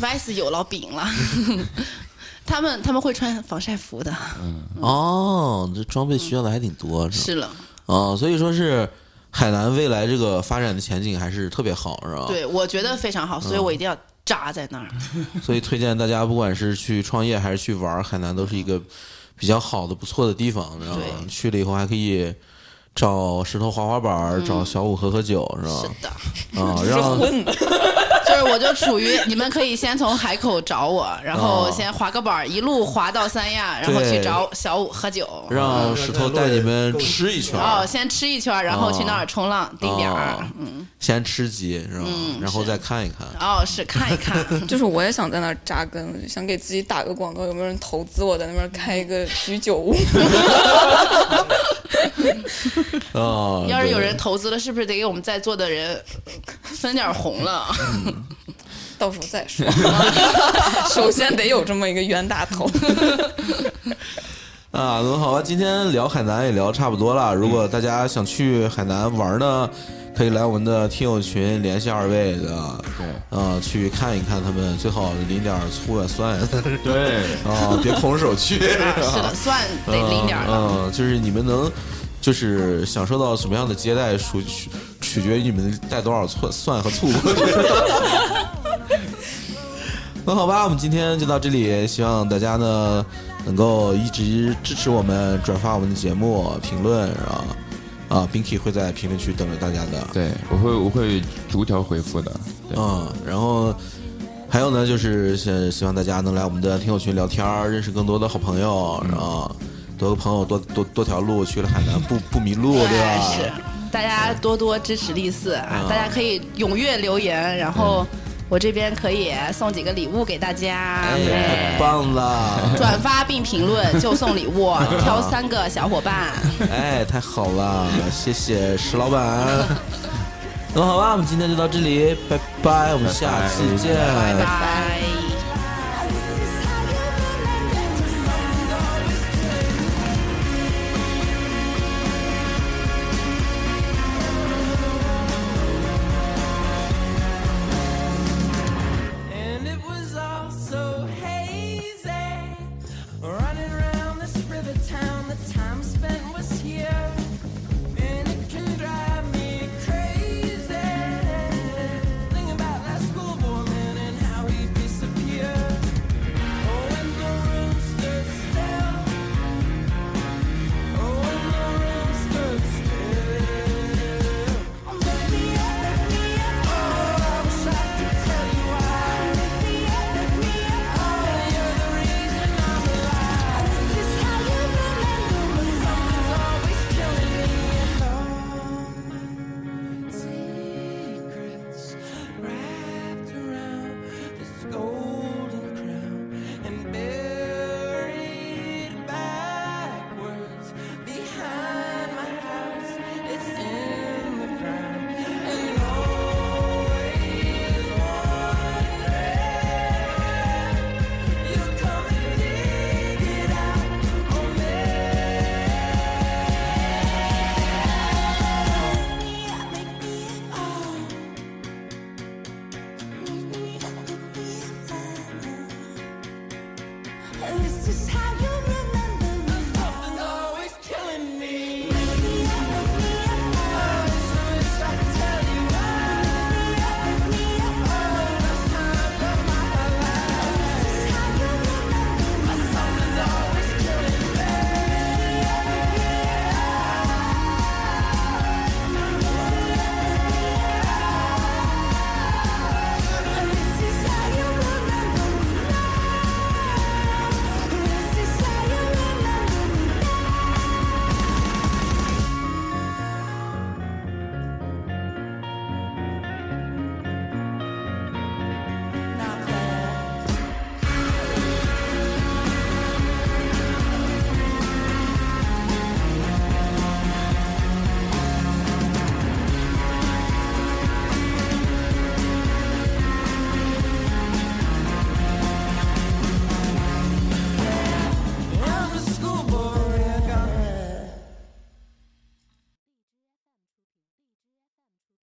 [SPEAKER 5] ？Vice 有老饼了，他们他们会穿防晒服的，嗯
[SPEAKER 1] 哦，这装备需要的还挺多，是
[SPEAKER 5] 了，
[SPEAKER 1] 哦，所以说是海南未来这个发展的前景还是特别好，是吧？，
[SPEAKER 5] 对我觉得非常好，所以我一定要扎在那儿。
[SPEAKER 1] 所以推荐大家不管是去创业还是去玩，海南都是一个比较好的、不错的地方，知道
[SPEAKER 5] 吗？
[SPEAKER 1] 去了以后还可以找石头滑滑板，找小五喝喝酒，是
[SPEAKER 5] 是
[SPEAKER 1] 吧？
[SPEAKER 5] 的，
[SPEAKER 1] 啊，让
[SPEAKER 5] 就是我就处于你们可以先从海口找我，然后
[SPEAKER 1] 哦
[SPEAKER 5] 先滑个板，一路滑到三亚，然后去找小五喝酒。
[SPEAKER 1] 让石头带你们吃一圈
[SPEAKER 5] 哦，先吃一圈，然后去那儿冲浪定点。嗯，
[SPEAKER 1] 先吃鸡是吧？
[SPEAKER 5] 嗯
[SPEAKER 1] 然后再看一看。
[SPEAKER 5] 哦，是看一看。
[SPEAKER 4] 就是我也想在那儿扎根，想给自己打个广告，有没有人投资我在那边开一个居酒屋？
[SPEAKER 1] 啊，
[SPEAKER 5] 要是有人投资了，是不是得给我们在座的人分点红了？
[SPEAKER 4] 到时候再说。首先得有这么一个冤大头。
[SPEAKER 1] 啊，那好吧，今天聊海南也聊差不多了。如果大家想去海南玩呢，可以来我们的听友群联系二位的，
[SPEAKER 2] 对
[SPEAKER 1] 啊，去看一看他们，最好淋点醋啊蒜
[SPEAKER 2] 对，
[SPEAKER 1] 啊，别空手去。
[SPEAKER 5] 啊是的，蒜得淋点。
[SPEAKER 1] 嗯，就是你们能，就是享受到什么样的接待，属取取决于你们带多少蒜蒜和醋。那好吧，我们今天就到这里，希望大家呢能够一直支持我们，转发我们的节目，评论啊啊，Binky 会在评论区等着大家的。
[SPEAKER 2] 对，我会我会逐条回复的。对，
[SPEAKER 1] 嗯，然后还有呢，就是希希望大家能来我们的听友群聊天儿，认识更多的好朋友然后，多个朋友多多多条路，去了海南不不迷路，对吧？
[SPEAKER 5] 是，大家多多支持丽四啊！
[SPEAKER 1] 嗯
[SPEAKER 5] 大家可以踊跃留言，然后我这边可以送几个礼物给大家。
[SPEAKER 1] 哎，太棒了！
[SPEAKER 5] 转发并评论就送礼物，挑三个小伙伴。
[SPEAKER 1] 哎，太好了，谢谢石老板。那么好吧，我们今天就到这里，拜拜，我们下次见，
[SPEAKER 5] 拜拜。